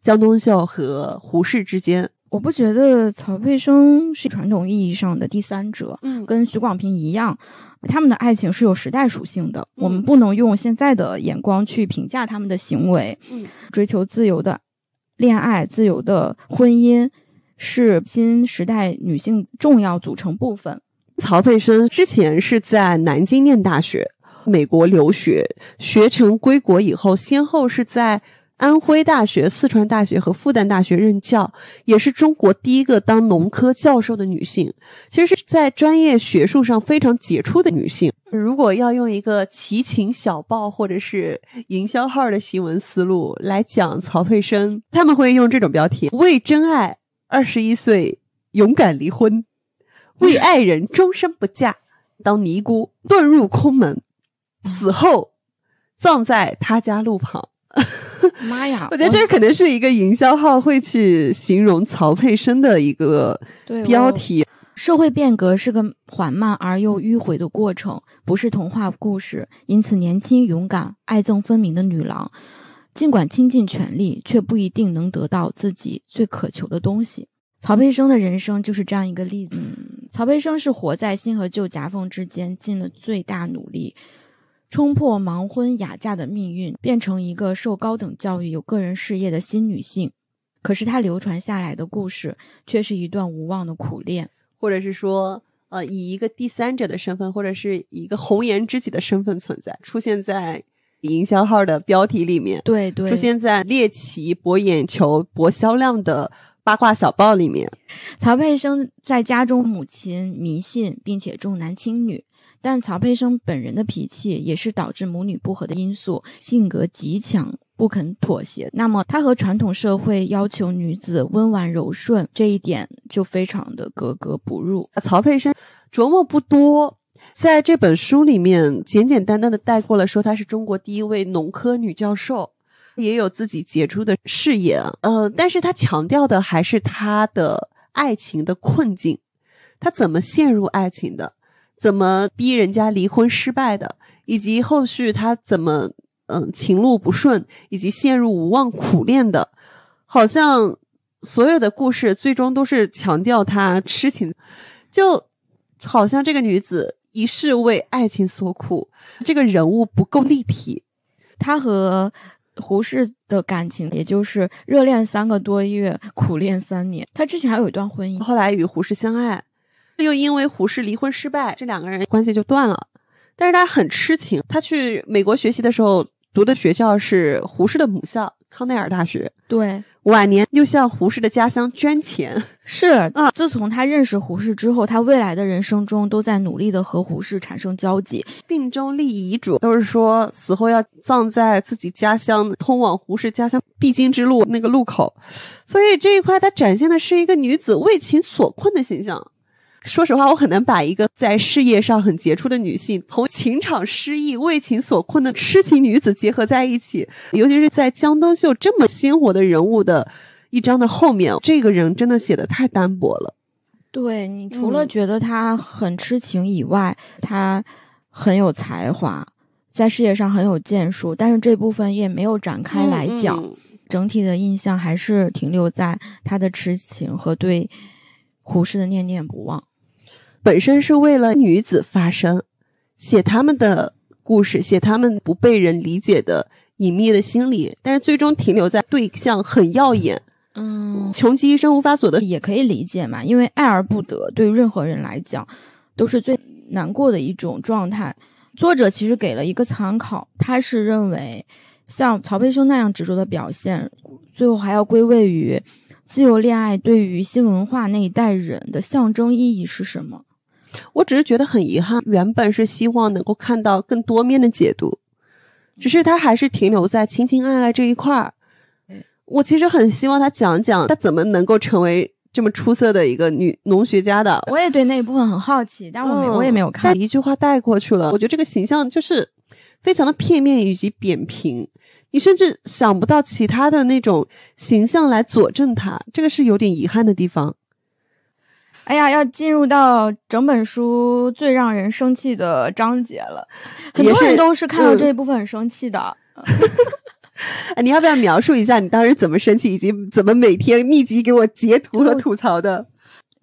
江冬秀和胡适之间。我不觉得曹佩生是传统意义上的第三者，嗯跟许广平一样，他们的爱情是有时代属性的，嗯我们不能用现在的眼光去评价他们的行为。嗯追求自由的恋爱、自由的婚姻是新时代女性重要组成部分。曹佩生之前是在南京念大学，美国留学，学成归国以后，先后是在安徽大学、四川大学和复旦大学任教，也是中国第一个当农科教授的女性。其实是在专业学术上非常杰出的女性。如果要用一个奇情小报或者是营销号的新闻思路来讲曹佩生，他们会用这种标题：为真爱，二十一岁勇敢离婚。为爱人终身不嫁，当尼姑遁入空门，死后葬在他家路旁。妈呀！我觉得这可能是一个营销号会去形容曹佩生的一个标题。社会变革是个缓慢而又迂回的过程，不是童话故事。因此，年轻、勇敢、爱憎分明的女郎，尽管倾尽全力，却不一定能得到自己最渴求的东西。曹佩生的人生就是这样一个例子。曹佩生是活在新和旧夹缝之间，尽了最大努力，冲破盲婚哑嫁的命运，变成一个受高等教育、有个人事业的新女性。可是，她流传下来的故事，却是一段无望的苦恋。或者是说，呃，以一个第三者的身份，或者是以一个红颜知己的身份存在，出现在营销号的标题里面，对对，出现在猎奇博眼球、博销量的八卦小报里面。曹佩生在家中，母亲迷信并且重男轻女，但曹佩生本人的脾气也是导致母女不和的因素，性格极强。不肯妥协，那么他和传统社会要求女子温婉柔顺这一点就非常的格格不入。曹佩生琢磨不多，在这本书里面简简单单的带过了，说她是中国第一位农科女教授，也有自己杰出的事业。呃，但是他强调的还是他的爱情的困境，他怎么陷入爱情的，怎么逼人家离婚失败的，以及后续他怎么。嗯，情路不顺以及陷入无望苦恋的，好像所有的故事最终都是强调他痴情，就好像这个女子一世为爱情所苦，这个人物不够立体。她和胡适的感情，也就是热恋三个多月，苦恋三年。她之前还有一段婚姻，后来与胡适相爱，又因为胡适离婚失败，这两个人关系就断了。但是他很痴情，他去美国学习的时候。读的学校是胡适的母校康奈尔大学。对，晚年又向胡适的家乡捐钱。是啊，自从他认识胡适之后，他未来的人生中都在努力的和胡适产生交集。病中立遗嘱，都是说死后要葬在自己家乡通往胡适家乡必经之路那个路口。所以这一块，他展现的是一个女子为情所困的形象。说实话，我很难把一个在事业上很杰出的女性，同情场失意、为情所困的痴情女子结合在一起。尤其是在江冬秀这么鲜活的人物的一章的后面，这个人真的写的太单薄了。对你除了觉得他很痴情以外，他很有才华，在事业上很有建树，但是这部分也没有展开来讲。整体的印象还是停留在他的痴情和对胡适的念念不忘。本身是为了女子发声，写他们的故事，写他们不被人理解的隐秘的心理，但是最终停留在对象很耀眼，嗯，穷极一生无法所得，也可以理解嘛，因为爱而不得，对于任何人来讲都是最难过的一种状态。作者其实给了一个参考，他是认为像曹佩生那样执着的表现，最后还要归位于自由恋爱对于新文化那一代人的象征意义是什么。我只是觉得很遗憾，原本是希望能够看到更多面的解读，只是他还是停留在情情爱爱这一块儿。我其实很希望他讲讲他怎么能够成为这么出色的一个女农学家的。我也对那一部分很好奇，但我没我也没有看，一句话带过去了。我觉得这个形象就是非常的片面以及扁平，你甚至想不到其他的那种形象来佐证他，这个是有点遗憾的地方。哎呀，要进入到整本书最让人生气的章节了，很多人都是看到这一部分很生气的。哎，你要不要描述一下你当时怎么生气，以及怎么每天密集给我截图和吐槽的？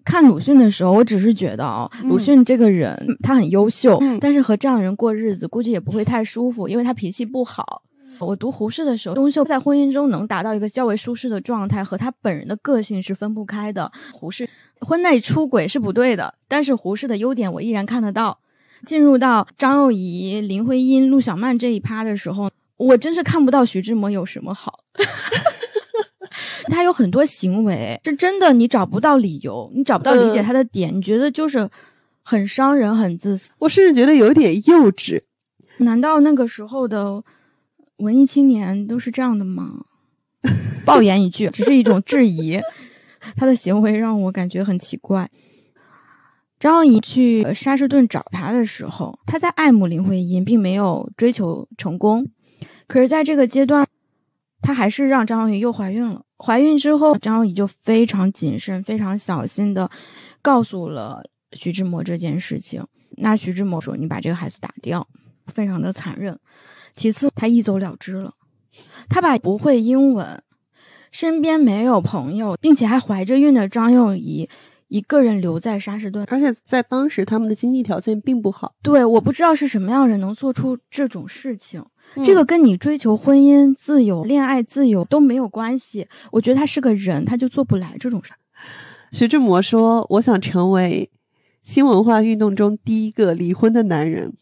看鲁迅的时候，我只是觉得啊，鲁迅这个人他很优秀，但是和这样的人过日子估计也不会太舒服，因为他脾气不好。我读胡适的时候，东秀在婚姻中能达到一个较为舒适的状态，和他本人的个性是分不开的。胡适。婚内出轨是不对的，但是胡适的优点我依然看得到。进入到张幼仪、林徽因、陆小曼这一趴的时候，我真是看不到徐志摩有什么好。他有很多行为是真的，你找不到理由，你找不到理解他的点，你觉得就是很伤人、很自私。我甚至觉得有点幼稚。难道那个时候的文艺青年都是这样的吗？爆言一句，只是一种质疑。他的行为让我感觉很奇怪。张幼仪去沙士顿找他的时候，他在爱慕林徽因，并没有追求成功。可是，在这个阶段，他还是让张幼仪又怀孕了。怀孕之后，张幼仪就非常谨慎、非常小心的告诉了徐志摩这件事情。那徐志摩说：“你把这个孩子打掉。”非常的残忍。其次，他一走了之了。他把不会英文、身边没有朋友，并且还怀着孕的张幼仪一个人留在沙士顿，而且在当时他们的经济条件并不好。对，我不知道是什么样的人能做出这种事情。这个跟你追求婚姻自由、恋爱自由都没有关系。我觉得他是个人，他就做不来这种事。徐志摩说：“我想成为新文化运动中第一个离婚的男人。”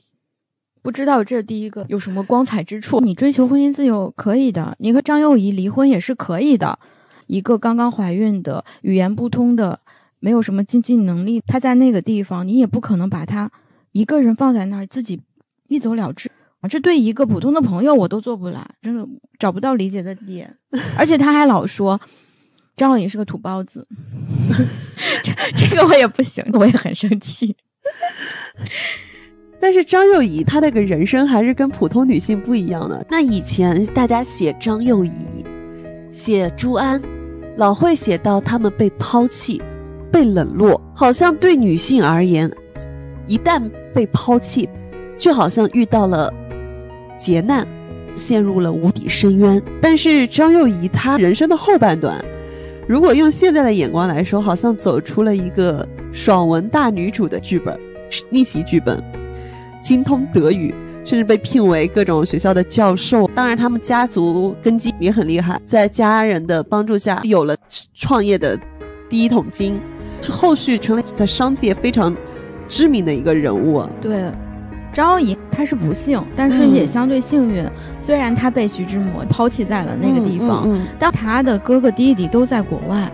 不知道这第一个有什么光彩之处？你追求婚姻自由可以的，你和张幼仪离婚也是可以的。一个刚刚怀孕的、语言不通的、没有什么经济能力，他在那个地方，你也不可能把他一个人放在那儿，自己一走了之。这对一个普通的朋友我都做不来，真的找不到理解的点。而且他还老说张幼仪是个土包子，这这个我也不行，我也很生气。但是张幼仪她那个人生还是跟普通女性不一样的。那以前大家写张幼仪、写朱安，老会写到她们被抛弃、被冷落，好像对女性而言，一旦被抛弃，就好像遇到了劫难，陷入了无底深渊。但是张幼仪她人生的后半段，如果用现在的眼光来说，好像走出了一个爽文大女主的剧本，逆袭剧本。精通德语，甚至被聘为各种学校的教授。当然，他们家族根基也很厉害，在家人的帮助下，有了创业的第一桶金，是后续成了在商界非常知名的一个人物。对，张幼仪她是不幸，但是也相对幸运。虽然她被徐志摩抛弃在了那个地方，但她的哥哥弟弟都在国外，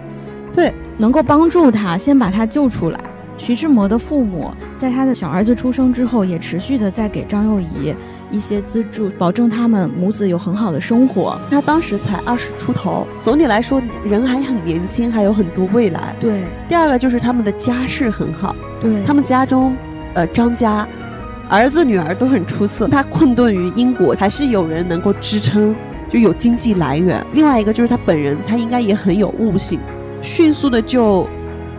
对，能够帮助她，先把她救出来。徐志摩的父母在他的小儿子出生之后，也持续的在给张幼仪一些资助，保证他们母子有很好的生活。他当时才二十出头，总体来说人还很年轻，还有很多未来。对，第二个就是他们的家世很好，对他们家中，呃，张家儿子女儿都很出色。他困顿于英国，还是有人能够支撑，就有经济来源。另外一个就是他本人，他应该也很有悟性，迅速的就。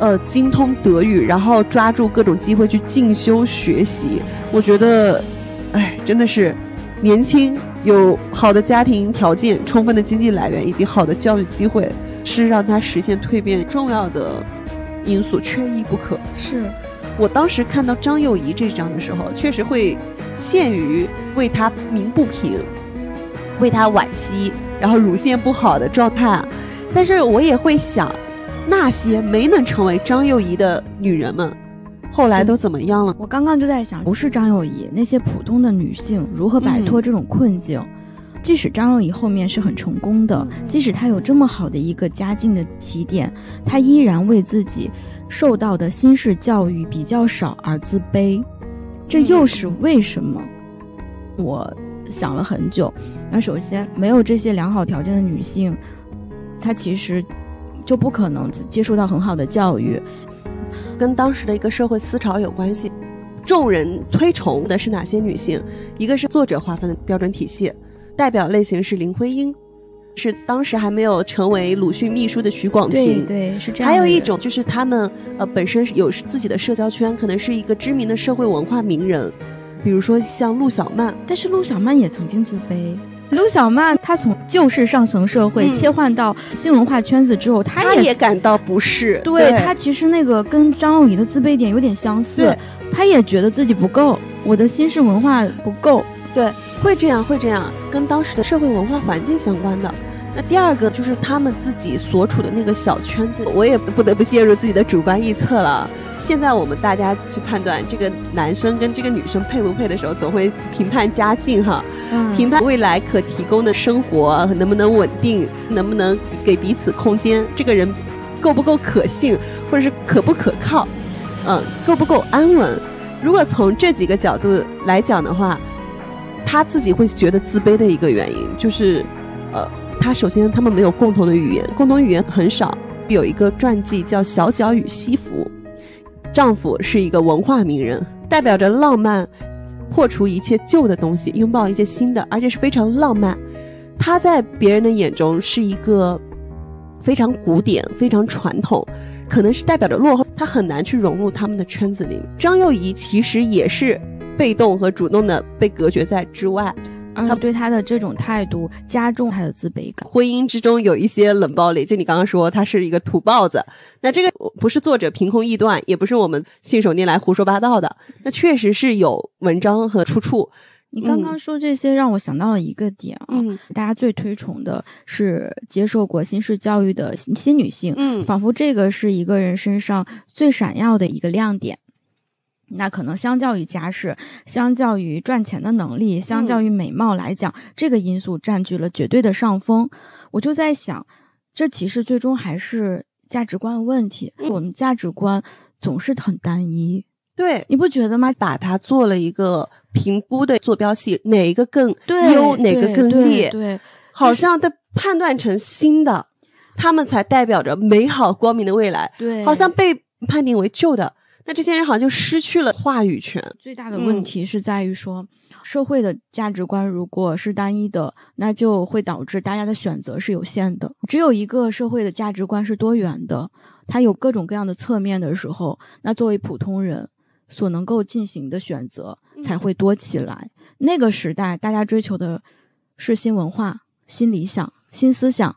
呃，精通德语，然后抓住各种机会去进修学习。我觉得，哎，真的是年轻，有好的家庭条件、充分的经济来源以及好的教育机会，是让他实现蜕变重要的因素，缺一不可。是我当时看到张幼仪这张的时候，确实会陷于为他鸣不平、为他惋惜，然后乳腺不好的状态。但是我也会想。那些没能成为张幼仪的女人们，后来都怎么样了？我刚刚就在想，不是张幼仪，那些普通的女性如何摆脱这种困境？即使张幼仪后面是很成功的，即使她有这么好的一个家境的起点，她依然为自己受到的新式教育比较少而自卑，这又是为什么？我想了很久。那首先，没有这些良好条件的女性，她其实。就不可能接受到很好的教育，跟当时的一个社会思潮有关系。众人推崇的是哪些女性？一个是作者划分的标准体系，代表类型是林徽因，是当时还没有成为鲁迅秘书的许广平。对对，是这样。还有一种就是他们呃本身有自己的社交圈，可能是一个知名的社会文化名人，比如说像陆小曼。但是陆小曼也曾经自卑。卢小曼，她从旧式上层社会切换到新文化圈子之后，她也感到不适。对她其实那个跟张幼仪的自卑点有点相似，她也觉得自己不够，我的新式文化不够。对，会这样，会这样，跟当时的社会文化环境相关的。那第二个就是他们自己所处的那个小圈子，我也不得不陷入自己的主观臆测了。现在我们大家去判断这个男生跟这个女生配不配的时候，总会评判家境哈，评判未来可提供的生活能不能稳定，能不能给彼此空间，这个人够不够可信，或者是可不可靠，嗯，够不够安稳。如果从这几个角度来讲的话，他自己会觉得自卑的一个原因就是，呃。他首先，他们没有共同的语言，共同语言很少。有一个传记叫《小脚与西服》，丈夫是一个文化名人，代表着浪漫，破除一切旧的东西，拥抱一些新的，而且是非常浪漫。他在别人的眼中是一个非常古典、非常传统，可能是代表着落后，他很难去融入他们的圈子里。张幼仪其实也是被动和主动的被隔绝在之外。他对他的这种态度加重他的自卑感。婚姻之中有一些冷暴力，就你刚刚说他是一个土包子，那这个不是作者凭空臆断，也不是我们信手拈来胡说八道的，那确实是有文章和出处。你刚刚说这些让我想到了一个点啊，大家最推崇的是接受过新式教育的新女性，嗯，仿佛这个是一个人身上最闪耀的一个亮点。那可能相较于家世，相较于赚钱的能力，相较于美貌来讲，这个因素占据了绝对的上风。我就在想，这其实最终还是价值观问题。我们价值观总是很单一，对，你不觉得吗？把它做了一个评估的坐标系，哪一个更优，哪个更劣？对，好像的判断成新的，他们才代表着美好光明的未来。对，好像被判定为旧的。那这些人好像就失去了话语权。最大的问题是在于说，社会的价值观如果是单一的，那就会导致大家的选择是有限的。只有一个社会的价值观是多元的，它有各种各样的侧面的时候，那作为普通人所能够进行的选择才会多起来。那个时代，大家追求的是新文化、新理想、新思想。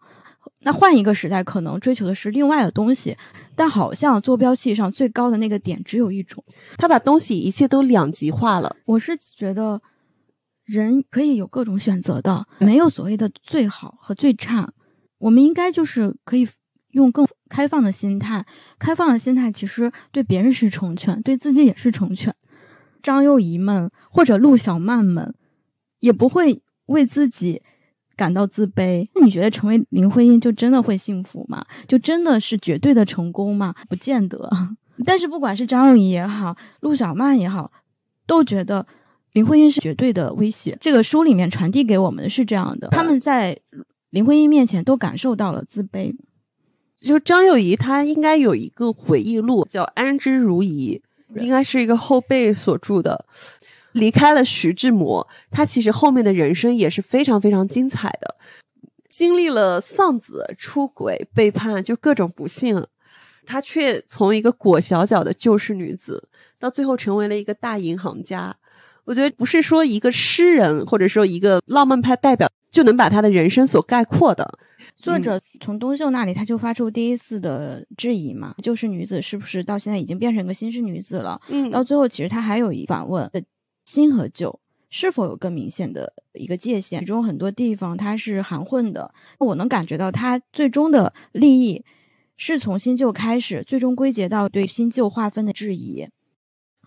那换一个时代，可能追求的是另外的东西，但好像坐标系上最高的那个点只有一种，他把东西一切都两极化了。我是觉得，人可以有各种选择的，没有所谓的最好和最差。我们应该就是可以用更开放的心态，开放的心态其实对别人是成全，对自己也是成全。张幼仪们或者陆小曼们，也不会为自己。感到自卑？那你觉得成为林徽因就真的会幸福吗？就真的是绝对的成功吗？不见得。但是不管是张幼仪也好，陆小曼也好，都觉得林徽因是绝对的威胁。这个书里面传递给我们的是这样的：他们在林徽因面前都感受到了自卑。就张幼仪，她应该有一个回忆录，叫《安之如饴》，应该是一个后辈所著的。离开了徐志摩，他其实后面的人生也是非常非常精彩的，经历了丧子、出轨、背叛，就各种不幸，他却从一个裹小脚的旧式女子，到最后成为了一个大银行家。我觉得不是说一个诗人或者说一个浪漫派代表就能把他的人生所概括的。作者从东秀那里他就发出第一次的质疑嘛，旧式女子是不是到现在已经变成一个新式女子了？嗯，到最后其实他还有一反问。新和旧是否有更明显的一个界限？其中很多地方它是含混的。我能感觉到，它最终的利益是从新旧开始，最终归结到对新旧划分的质疑。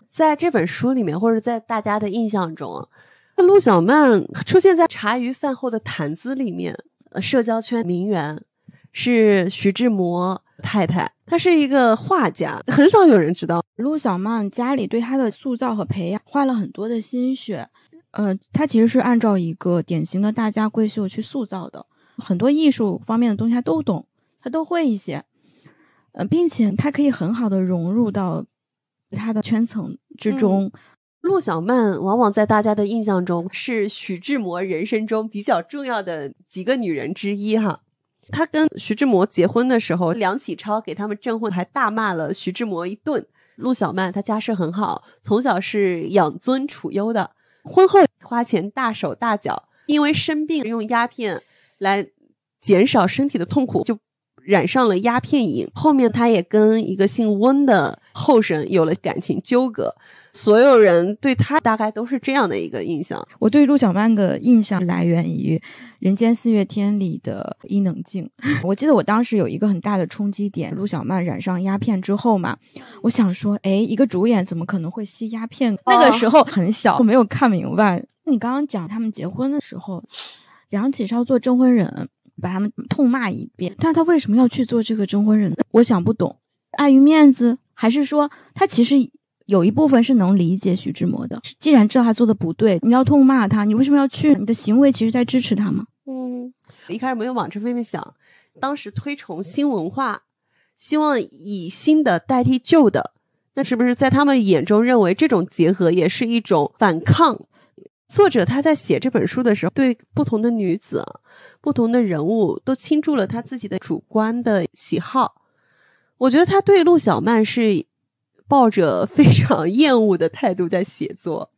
在这本书里面，或者在大家的印象中，陆小曼出现在茶余饭后的谈资里面，社交圈名媛是徐志摩太太。她是一个画家，很少有人知道陆小曼家里对她的塑造和培养花了很多的心血。呃，她其实是按照一个典型的大家闺秀去塑造的，很多艺术方面的东西她都懂，她都会一些。呃，并且她可以很好的融入到她的圈层之中。陆小曼往往在大家的印象中是徐志摩人生中比较重要的几个女人之一，哈。他跟徐志摩结婚的时候，梁启超给他们证婚，还大骂了徐志摩一顿。陆小曼她家世很好，从小是养尊处优的，婚后花钱大手大脚，因为生病用鸦片来减少身体的痛苦，就染上了鸦片瘾。后面他也跟一个姓温的后生有了感情纠葛。所有人对他大概都是这样的一个印象。我对陆小曼的印象来源于《人间四月天》里的伊能静。我记得我当时有一个很大的冲击点，陆小曼染上鸦片之后嘛，我想说，哎，一个主演怎么可能会吸鸦片？那个时候很小，我没有看明白。你刚刚讲他们结婚的时候，梁启超做证婚人，把他们痛骂一遍，但他为什么要去做这个证婚人？我想不懂，碍于面子，还是说他其实？有一部分是能理解徐志摩的。既然知道他做的不对，你要痛骂他，你为什么要去？你的行为其实在支持他吗？嗯，一开始没有往这方面想。当时推崇新文化，希望以新的代替旧的，那是不是在他们眼中认为这种结合也是一种反抗？作者他在写这本书的时候，对不同的女子、不同的人物都倾注了他自己的主观的喜好。我觉得他对陆小曼是抱着非常厌恶的态度在写作。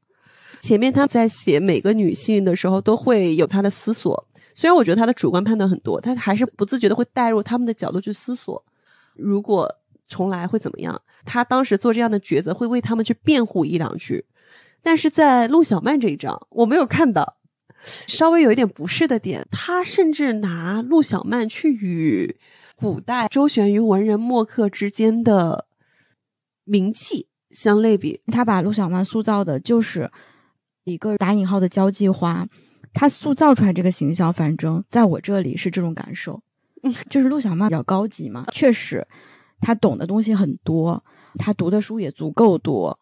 前面他在写每个女性的时候，都会有他的思索。虽然我觉得他的主观判断很多，他还是不自觉的会带入他们的角度去思索。如果重来会怎么样？他当时做这样的抉择，会为他们去辩护一两句。但是在陆小曼这一章，我没有看到稍微有一点不适的点。他甚至拿陆小曼去与古代周旋于文人墨客之间的名气相类比。他把陆小曼塑造的就是一个打引号的交际花。他塑造出来这个形象，反正在我这里是这种感受。就是陆小曼比较高级嘛，确实，她懂的东西很多，她读的书也足够多。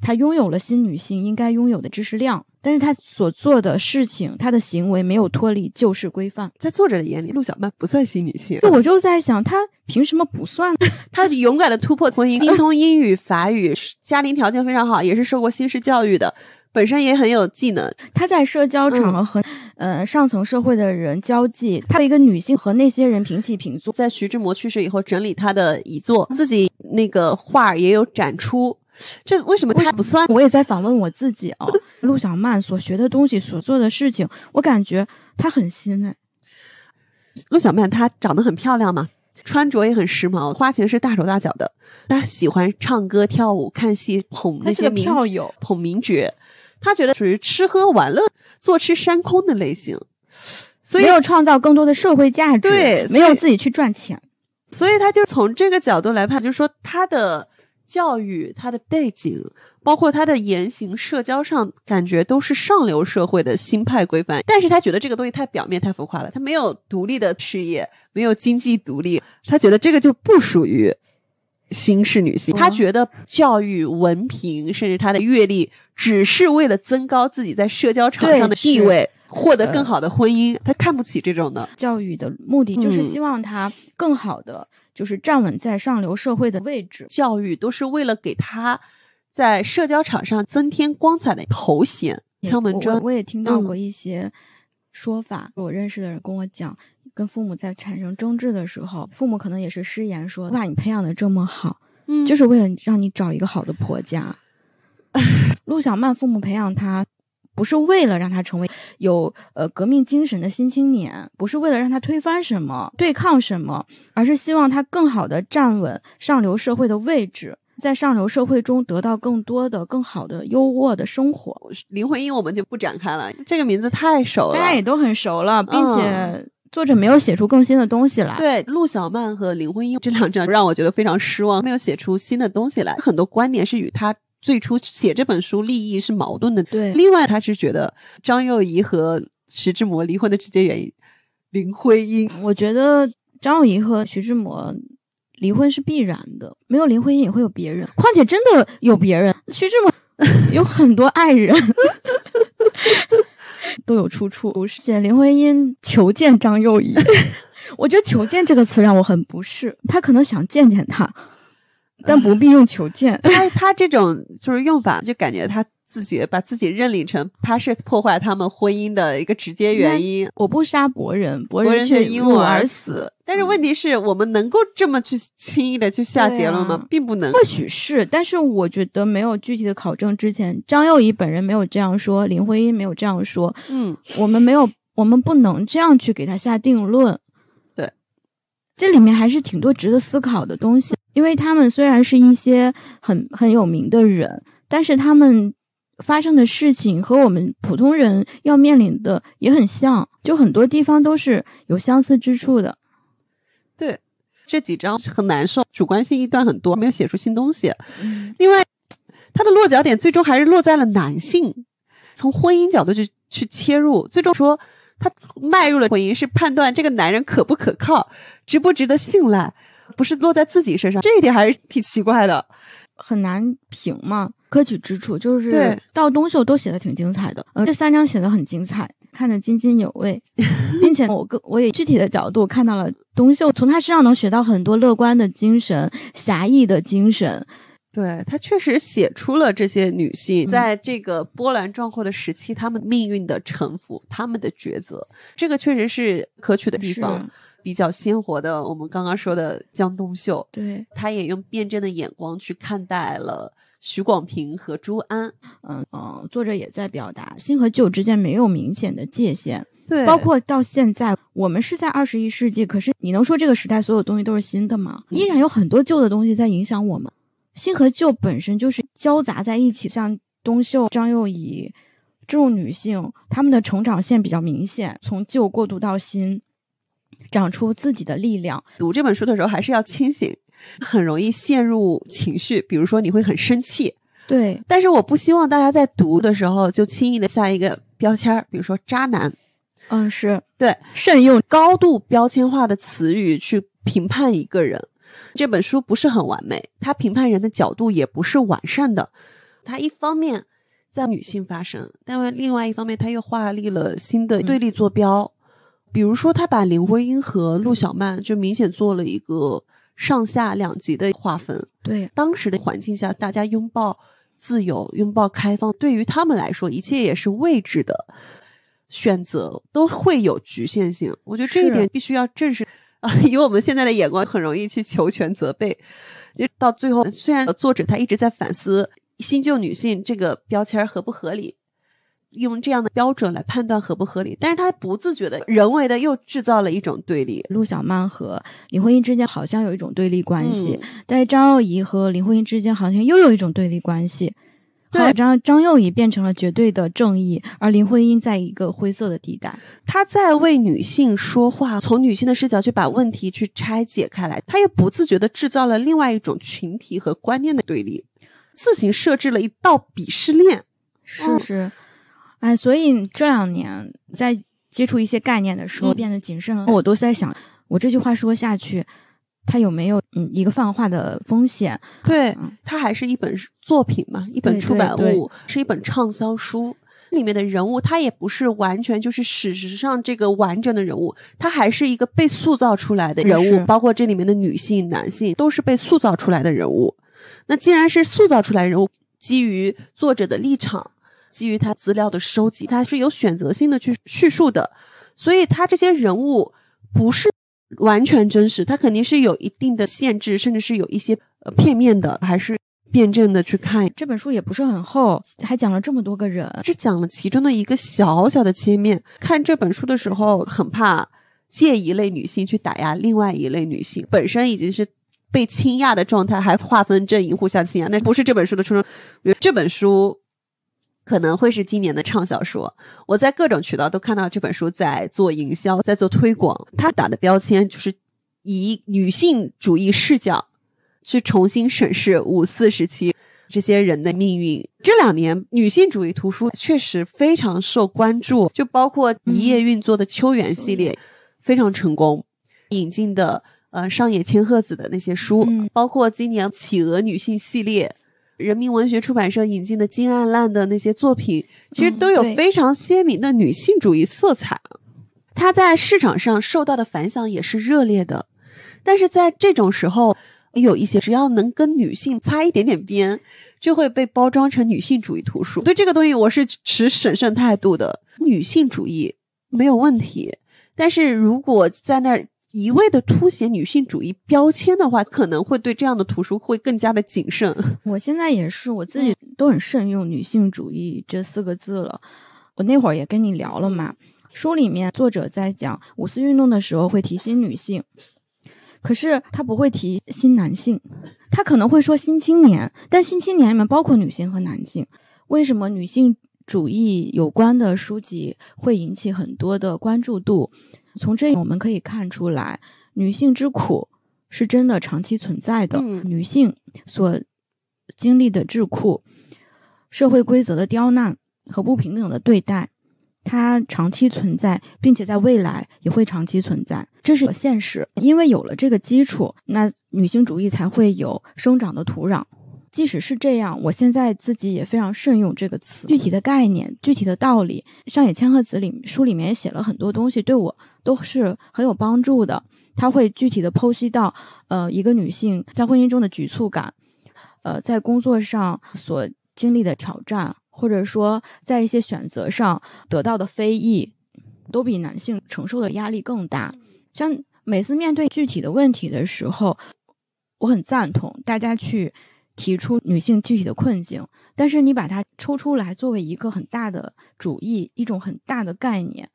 她拥有了新女性应该拥有的知识量，但是他所做的事情，他的行为没有脱离旧式规范。在作者的眼里，陆小曼不算新女性。我就在想，她凭什么不算？她勇敢的突破婚姻，精通英语、法语，家庭条件非常好，也是受过新式教育的，本身也很有技能。她在社交场合和呃上层社会的人交际，她一个女性和那些人平起平坐。在徐志摩去世以后，整理她的遗作，自己那个画也有展出。这为什么他不算？我也在反问我自己哦。陆小曼所学的东西，所做的事情，我感觉她很新哎。陆小曼她长得很漂亮嘛，穿着也很时髦，花钱是大手大脚的。她喜欢唱歌跳舞、看戏、捧那些票友、捧名角。她觉得属于吃喝玩乐、坐吃山空的类型，所以没有创造更多的社会价值，对，没有自己去赚钱。所以他就从这个角度来判，就是说他的。教育他的背景，包括他的言行、社交上，感觉都是上流社会的新派规范。但是他觉得这个东西太表面、太浮夸了。他没有独立的事业，没有经济独立，他觉得这个就不属于新式女性。他觉得教育、文凭，甚至他的阅历，只是为了增高自己在社交场上的地位。获得更好的婚姻，他看不起这种的教育的目的，就是希望他更好的就是站稳在上流社会的位置。教育都是为了给他在社交场上增添光彩的头衔。敲门砖，我也听到过一些说法。我认识的人跟我讲，跟父母在产生争执的时候，父母可能也是失言说：“把你培养的这么好，嗯，就是为了让你找一个好的婆家。”陆小曼父母培养他。不是为了让他成为有呃革命精神的新青年，不是为了让他推翻什么、对抗什么，而是希望他更好的站稳上流社会的位置，在上流社会中得到更多的、更好的优渥的生活。林徽因我们就不展开了，这个名字太熟了，大家也都很熟了，并且作者没有写出更新的东西来。对，陆小曼和林徽因这两章让我觉得非常失望，没有写出新的东西来，很多观点是与他。最初写这本书利益是矛盾的，对。另外，他是觉得张幼仪和徐志摩离婚的直接原因，林徽因。我觉得张幼仪和徐志摩离婚是必然的，没有林徽因也会有别人。况且真的有别人，徐志摩有很多爱人，都有出处。写林徽因求见张幼仪，我觉得“求见”这个词让我很不适，他可能想见见他。但不必用求见，他他这种就是用法，就感觉他自己把自己认领成他是破坏他们婚姻的一个直接原因。我不杀伯仁，伯仁却因我而死。但是问题是我们能够这么去轻易的去下结论吗？并不能。或许是，但是我觉得没有具体的考证之前，张幼仪本人没有这样说，林徽因没有这样说。嗯，我们没有，我们不能这样去给他下定论。对，这里面还是挺多值得思考的东西。因为他们虽然是一些很很有名的人，但是他们发生的事情和我们普通人要面临的也很像，就很多地方都是有相似之处的。对，这几章很难受，主观性一段很多，没有写出新东西。另外，他的落脚点最终还是落在了男性，从婚姻角度去去切入，最终说他迈入了婚姻，是判断这个男人可不可靠，值不值得信赖。不是落在自己身上，这一点还是挺奇怪的，很难评嘛。可取之处就是到东秀都写的挺精彩的，呃，这三章写的很精彩，看得津津有味，并且我个我也具体的角度看到了东秀，从他身上能学到很多乐观的精神、侠义的精神，对他确实写出了这些女性在这个波澜壮阔的时期，她们命运的沉浮，她们的抉择，这个确实是可取的地方。比较鲜活的，我们刚刚说的江冬秀，对，他也用辩证的眼光去看待了许广平和朱安。嗯嗯，作者也在表达新和旧之间没有明显的界限。对，包括到现在，我们是在二十一世纪，可是你能说这个时代所有东西都是新的吗？依然有很多旧的东西在影响我们。新和旧本身就是交杂在一起，像东秀、张幼仪这种女性，她们的成长线比较明显，从旧过渡到新。长出自己的力量。读这本书的时候还是要清醒，很容易陷入情绪。比如说你会很生气，对。但是我不希望大家在读的时候就轻易的下一个标签儿，比如说渣男。嗯，是对，慎用高度标签化的词语去评判一个人。这本书不是很完美，它评判人的角度也不是完善的。它一方面在女性发声，但另外一方面它又画立了新的对立坐标。比如说，他把林徽因和陆小曼就明显做了一个上下两极的划分。对，当时的环境下，大家拥抱自由、拥抱开放，对于他们来说，一切也是未知的，选择都会有局限性。我觉得这一点必须要正视啊！以我们现在的眼光，很容易去求全责备。到最后，虽然作者他一直在反思新旧女性这个标签合不合理。用这样的标准来判断合不合理，但是他不自觉的、人为的又制造了一种对立。陆小曼和林徽因之间好像有一种对立关系，但是张幼仪和林徽因之间好像又有一种对立关系。对，张张幼仪变成了绝对的正义，而林徽因在一个灰色的地带。她在为女性说话，从女性的视角去把问题去拆解开来，她也不自觉的制造了另外一种群体和观念的对立，自行设置了一道鄙视链。是是。哎，所以这两年在接触一些概念的时候变得谨慎了。我都在想，我这句话说下去，它有没有嗯一个泛化的风险？对，它还是一本作品嘛，一本出版物，是一本畅销书。里面的人物，他也不是完全就是史实上这个完整的人物，他还是一个被塑造出来的人物。包括这里面的女性、男性，都是被塑造出来的人物。那既然是塑造出来人物，基于作者的立场。基于他资料的收集，他是有选择性的去叙述的，所以他这些人物不是完全真实，它肯定是有一定的限制，甚至是有一些呃片面的，还是辩证的去看。这本书也不是很厚，还讲了这么多个人，只讲了其中的一个小小的切面。看这本书的时候，很怕借一类女性去打压另外一类女性，本身已经是被倾轧的状态，还划分阵营，互相倾轧，那不是这本书的初衷。这本书。可能会是今年的畅销书。我在各种渠道都看到这本书在做营销，在做推广。他打的标签就是以女性主义视角去重新审视五四时期这些人的命运。这两年，女性主义图书确实非常受关注，就包括一夜运作的秋园系列非常成功，引进的呃上野千鹤子的那些书，包括今年企鹅女性系列。人民文学出版社引进的金爱烂的那些作品，其实都有非常鲜明的女性主义色彩。它在市场上受到的反响也是热烈的。但是在这种时候，有一些只要能跟女性擦一点点边，就会被包装成女性主义图书。对这个东西，我是持审慎态度的。女性主义没有问题，但是如果在那儿。一味的凸显女性主义标签的话，可能会对这样的图书会更加的谨慎。我现在也是，我自己都很慎用“女性主义”这四个字了。我那会儿也跟你聊了嘛，书里面作者在讲五四运动的时候会提新女性，可是他不会提新男性，他可能会说新青年，但新青年里面包括女性和男性。为什么女性主义有关的书籍会引起很多的关注度？从这我们可以看出来，女性之苦是真的长期存在的。女性所经历的桎梏、社会规则的刁难和不平等的对待，它长期存在，并且在未来也会长期存在，这是现实。因为有了这个基础，那女性主义才会有生长的土壤。即使是这样，我现在自己也非常慎用这个词。具体的概念、具体的道理，上野千鹤子里书里面写了很多东西，对我都是很有帮助的。他会具体的剖析到，呃，一个女性在婚姻中的局促感，呃，在工作上所经历的挑战，或者说在一些选择上得到的非议，都比男性承受的压力更大。像每次面对具体的问题的时候，我很赞同大家去提出女性具体的困境，但是你把它抽出来作为一个很大的主义，一种很大的概念，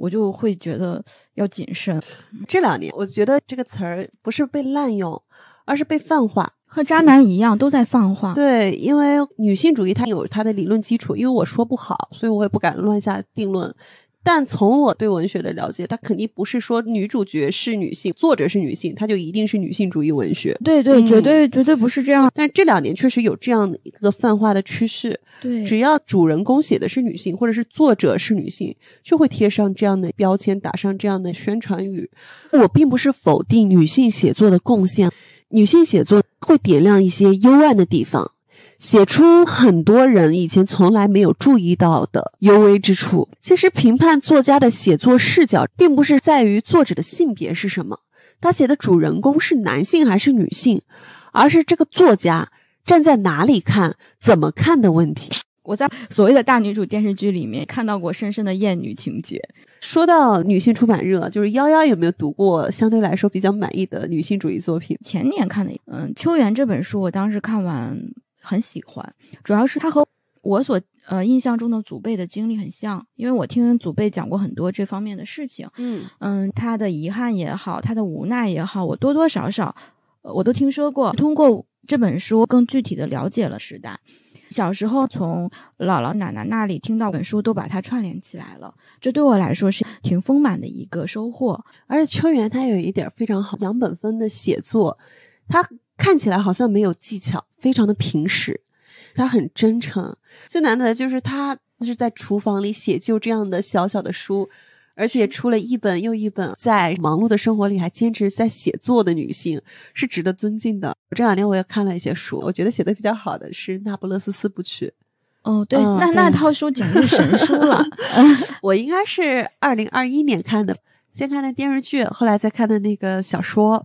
我就会觉得要谨慎。这两年，我觉得这个词儿不是被滥用，而是被泛化。和渣男一样，都在泛化。对，因为女性主义它有它的理论基础，因为我说不好，所以我也不敢乱下定论。但从我对文学的了解，它肯定不是说女主角是女性，作者是女性，它就一定是女性主义文学。对对，绝对绝对不是这样。但这两年确实有这样的一个泛化的趋势。对，只要主人公写的是女性，或者是作者是女性，就会贴上这样的标签，打上这样的宣传语。我并不是否定女性写作的贡献，女性写作会点亮一些幽暗的地方。写出很多人以前从来没有注意到的幽微之处。其实，评判作家的写作视角，并不是在于作者的性别是什么，他写的主人公是男性还是女性，而是这个作家站在哪里看、怎么看的问题。我在所谓的大女主电视剧里面看到过深深的厌女情节。说到女性出版热，就是幺幺有没有读过相对来说比较满意的女性主义作品？前年看的，嗯，《秋园》这本书，我当时看完。很喜欢，主要是他和我所呃印象中的祖辈的经历很像，因为我听祖辈讲过很多这方面的事情。嗯嗯，他的遗憾也好，他的无奈也好，我多多少少我都听说过。通过这本书，更具体的了解了时代。小时候从姥姥奶奶那里听到本书，都把它串联起来了。这对我来说是挺丰满的一个收获。而且秋园他有一点非常好，杨本芬的写作，他。看起来好像没有技巧，非常的平实，他很真诚。最难得的就是他是在厨房里写就这样的小小的书，而且出了一本又一本，在忙碌的生活里还坚持在写作的女性是值得尊敬的。这两天我也看了一些书，我觉得写的比较好的是《那不勒斯四部曲》。哦，对，那那套书简直是神书了。我应该是二零二一年看的，先看的电视剧，后来再看的那个小说。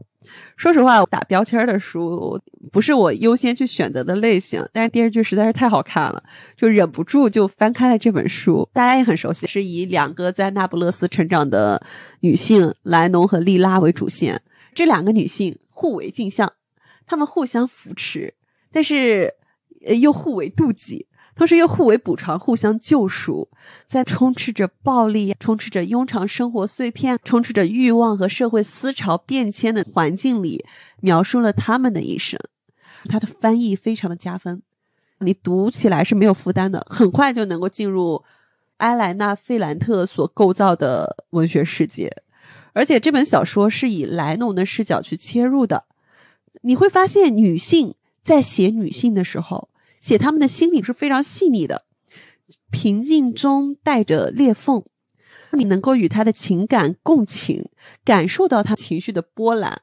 说实话，打标签的书不是我优先去选择的类型，但是电视剧实在是太好看了，就忍不住就翻开了这本书。大家也很熟悉，是以两个在那不勒斯成长的女性莱农和莉拉为主线，这两个女性互为镜像，她们互相扶持，但是又互为妒忌。同时又互为补偿，互相救赎，在充斥着暴力、充斥着庸常生活碎片、充斥着欲望和社会思潮变迁的环境里，描述了他们的一生。他的翻译非常的加分，你读起来是没有负担的，很快就能够进入埃莱娜·费兰特所构造的文学世界。而且这本小说是以莱农的视角去切入的，你会发现女性在写女性的时候。写他们的心理是非常细腻的，平静中带着裂缝，你能够与他的情感共情，感受到他情绪的波澜。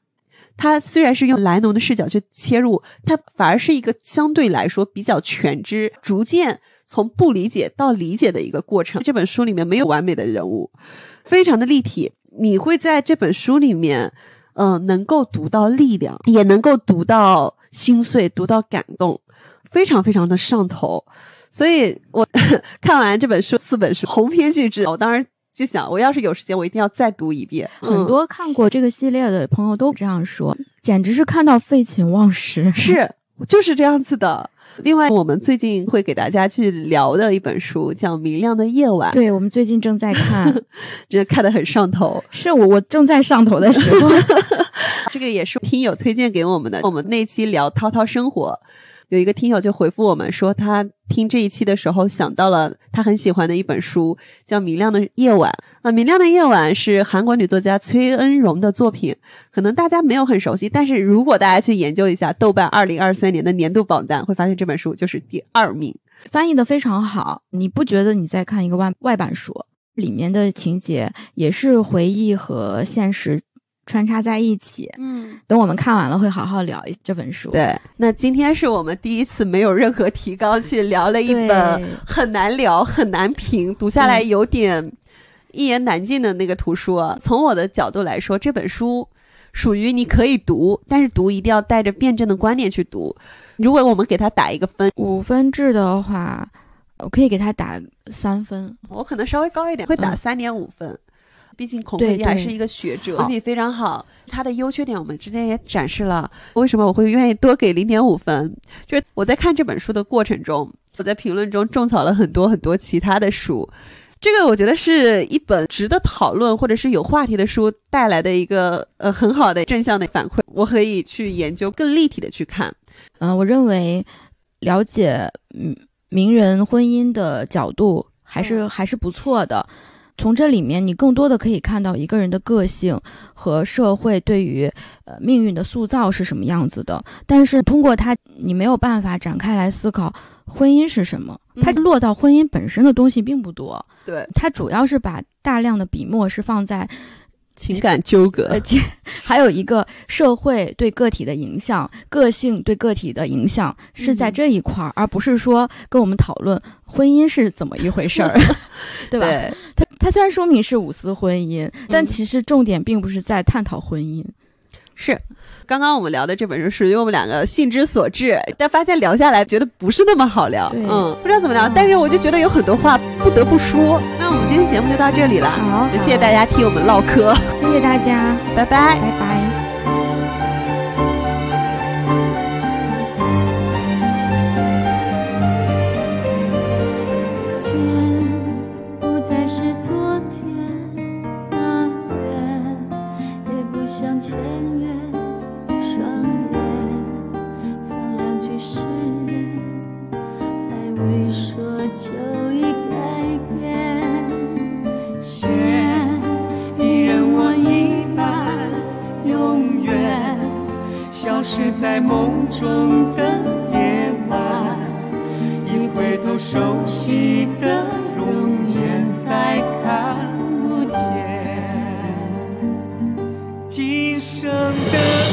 他虽然是用莱农的视角去切入，他反而是一个相对来说比较全知，逐渐从不理解到理解的一个过程。这本书里面没有完美的人物，非常的立体。你会在这本书里面，嗯，能够读到力量，也能够读到心碎，读到感动。非常非常的上头，所以我 看完这本书四本书鸿篇巨制，我当时就想，我要是有时间，我一定要再读一遍。很多看过这个系列的朋友都这样说，简直是看到废寝忘食。是，就是这样子的。另外，我们最近会给大家去聊的一本书叫《明亮的夜晚》，对我们最近正在看，这看的很上头。是我我正在上头的时候，这个也是听友推荐给我们的。我们那期聊涛涛生活。有一个听友就回复我们说，他听这一期的时候想到了他很喜欢的一本书，叫《明亮的夜晚》啊，《明亮的夜晚》是韩国女作家崔恩荣的作品，可能大家没有很熟悉，但是如果大家去研究一下豆瓣二零二三年的年度榜单，会发现这本书就是第二名，翻译的非常好，你不觉得你在看一个外外版书？里面的情节也是回忆和现实。穿插在一起，嗯，等我们看完了会好好聊这本书。对，那今天是我们第一次没有任何提纲去聊了一本很难聊、很难评、读下来有点一言难尽的那个图书。从我的角度来说，这本书属于你可以读，但是读一定要带着辩证的观点去读。如果我们给它打一个分，五分制的话，我可以给它打三分。我可能稍微高一点，会打三点五分。毕竟孔慧迪还是一个学者，文笔非常好。他的优缺点我们之间也展示了。为什么我会愿意多给零点五分？就是我在看这本书的过程中，我在评论中种草了很多很多其他的书。这个我觉得是一本值得讨论或者是有话题的书带来的一个呃很好的正向的反馈。我可以去研究更立体的去看。嗯，我认为了解嗯名人婚姻的角度还是还是不错的。从这里面，你更多的可以看到一个人的个性和社会对于呃命运的塑造是什么样子的。但是通过它，你没有办法展开来思考婚姻是什么。它落到婚姻本身的东西并不多。对，它主要是把大量的笔墨是放在情感纠葛，还有一个社会对个体的影响、个性对个体的影响是在这一块儿，而不是说跟我们讨论婚姻是怎么一回事儿，对吧？它它虽然说明是五四婚姻，但其实重点并不是在探讨婚姻，是。刚刚我们聊的这本书是因为我们两个兴之所至，但发现聊下来觉得不是那么好聊，嗯，不知道怎么聊，但是我就觉得有很多话不得不说。那我们今天节目就到这里了，好，谢谢大家听我们唠嗑，谢谢大家，拜拜，拜拜。未说就已改变，弦一人我一半，永远消失在梦中的夜晚，一回头熟悉的容颜再看不见，今生的。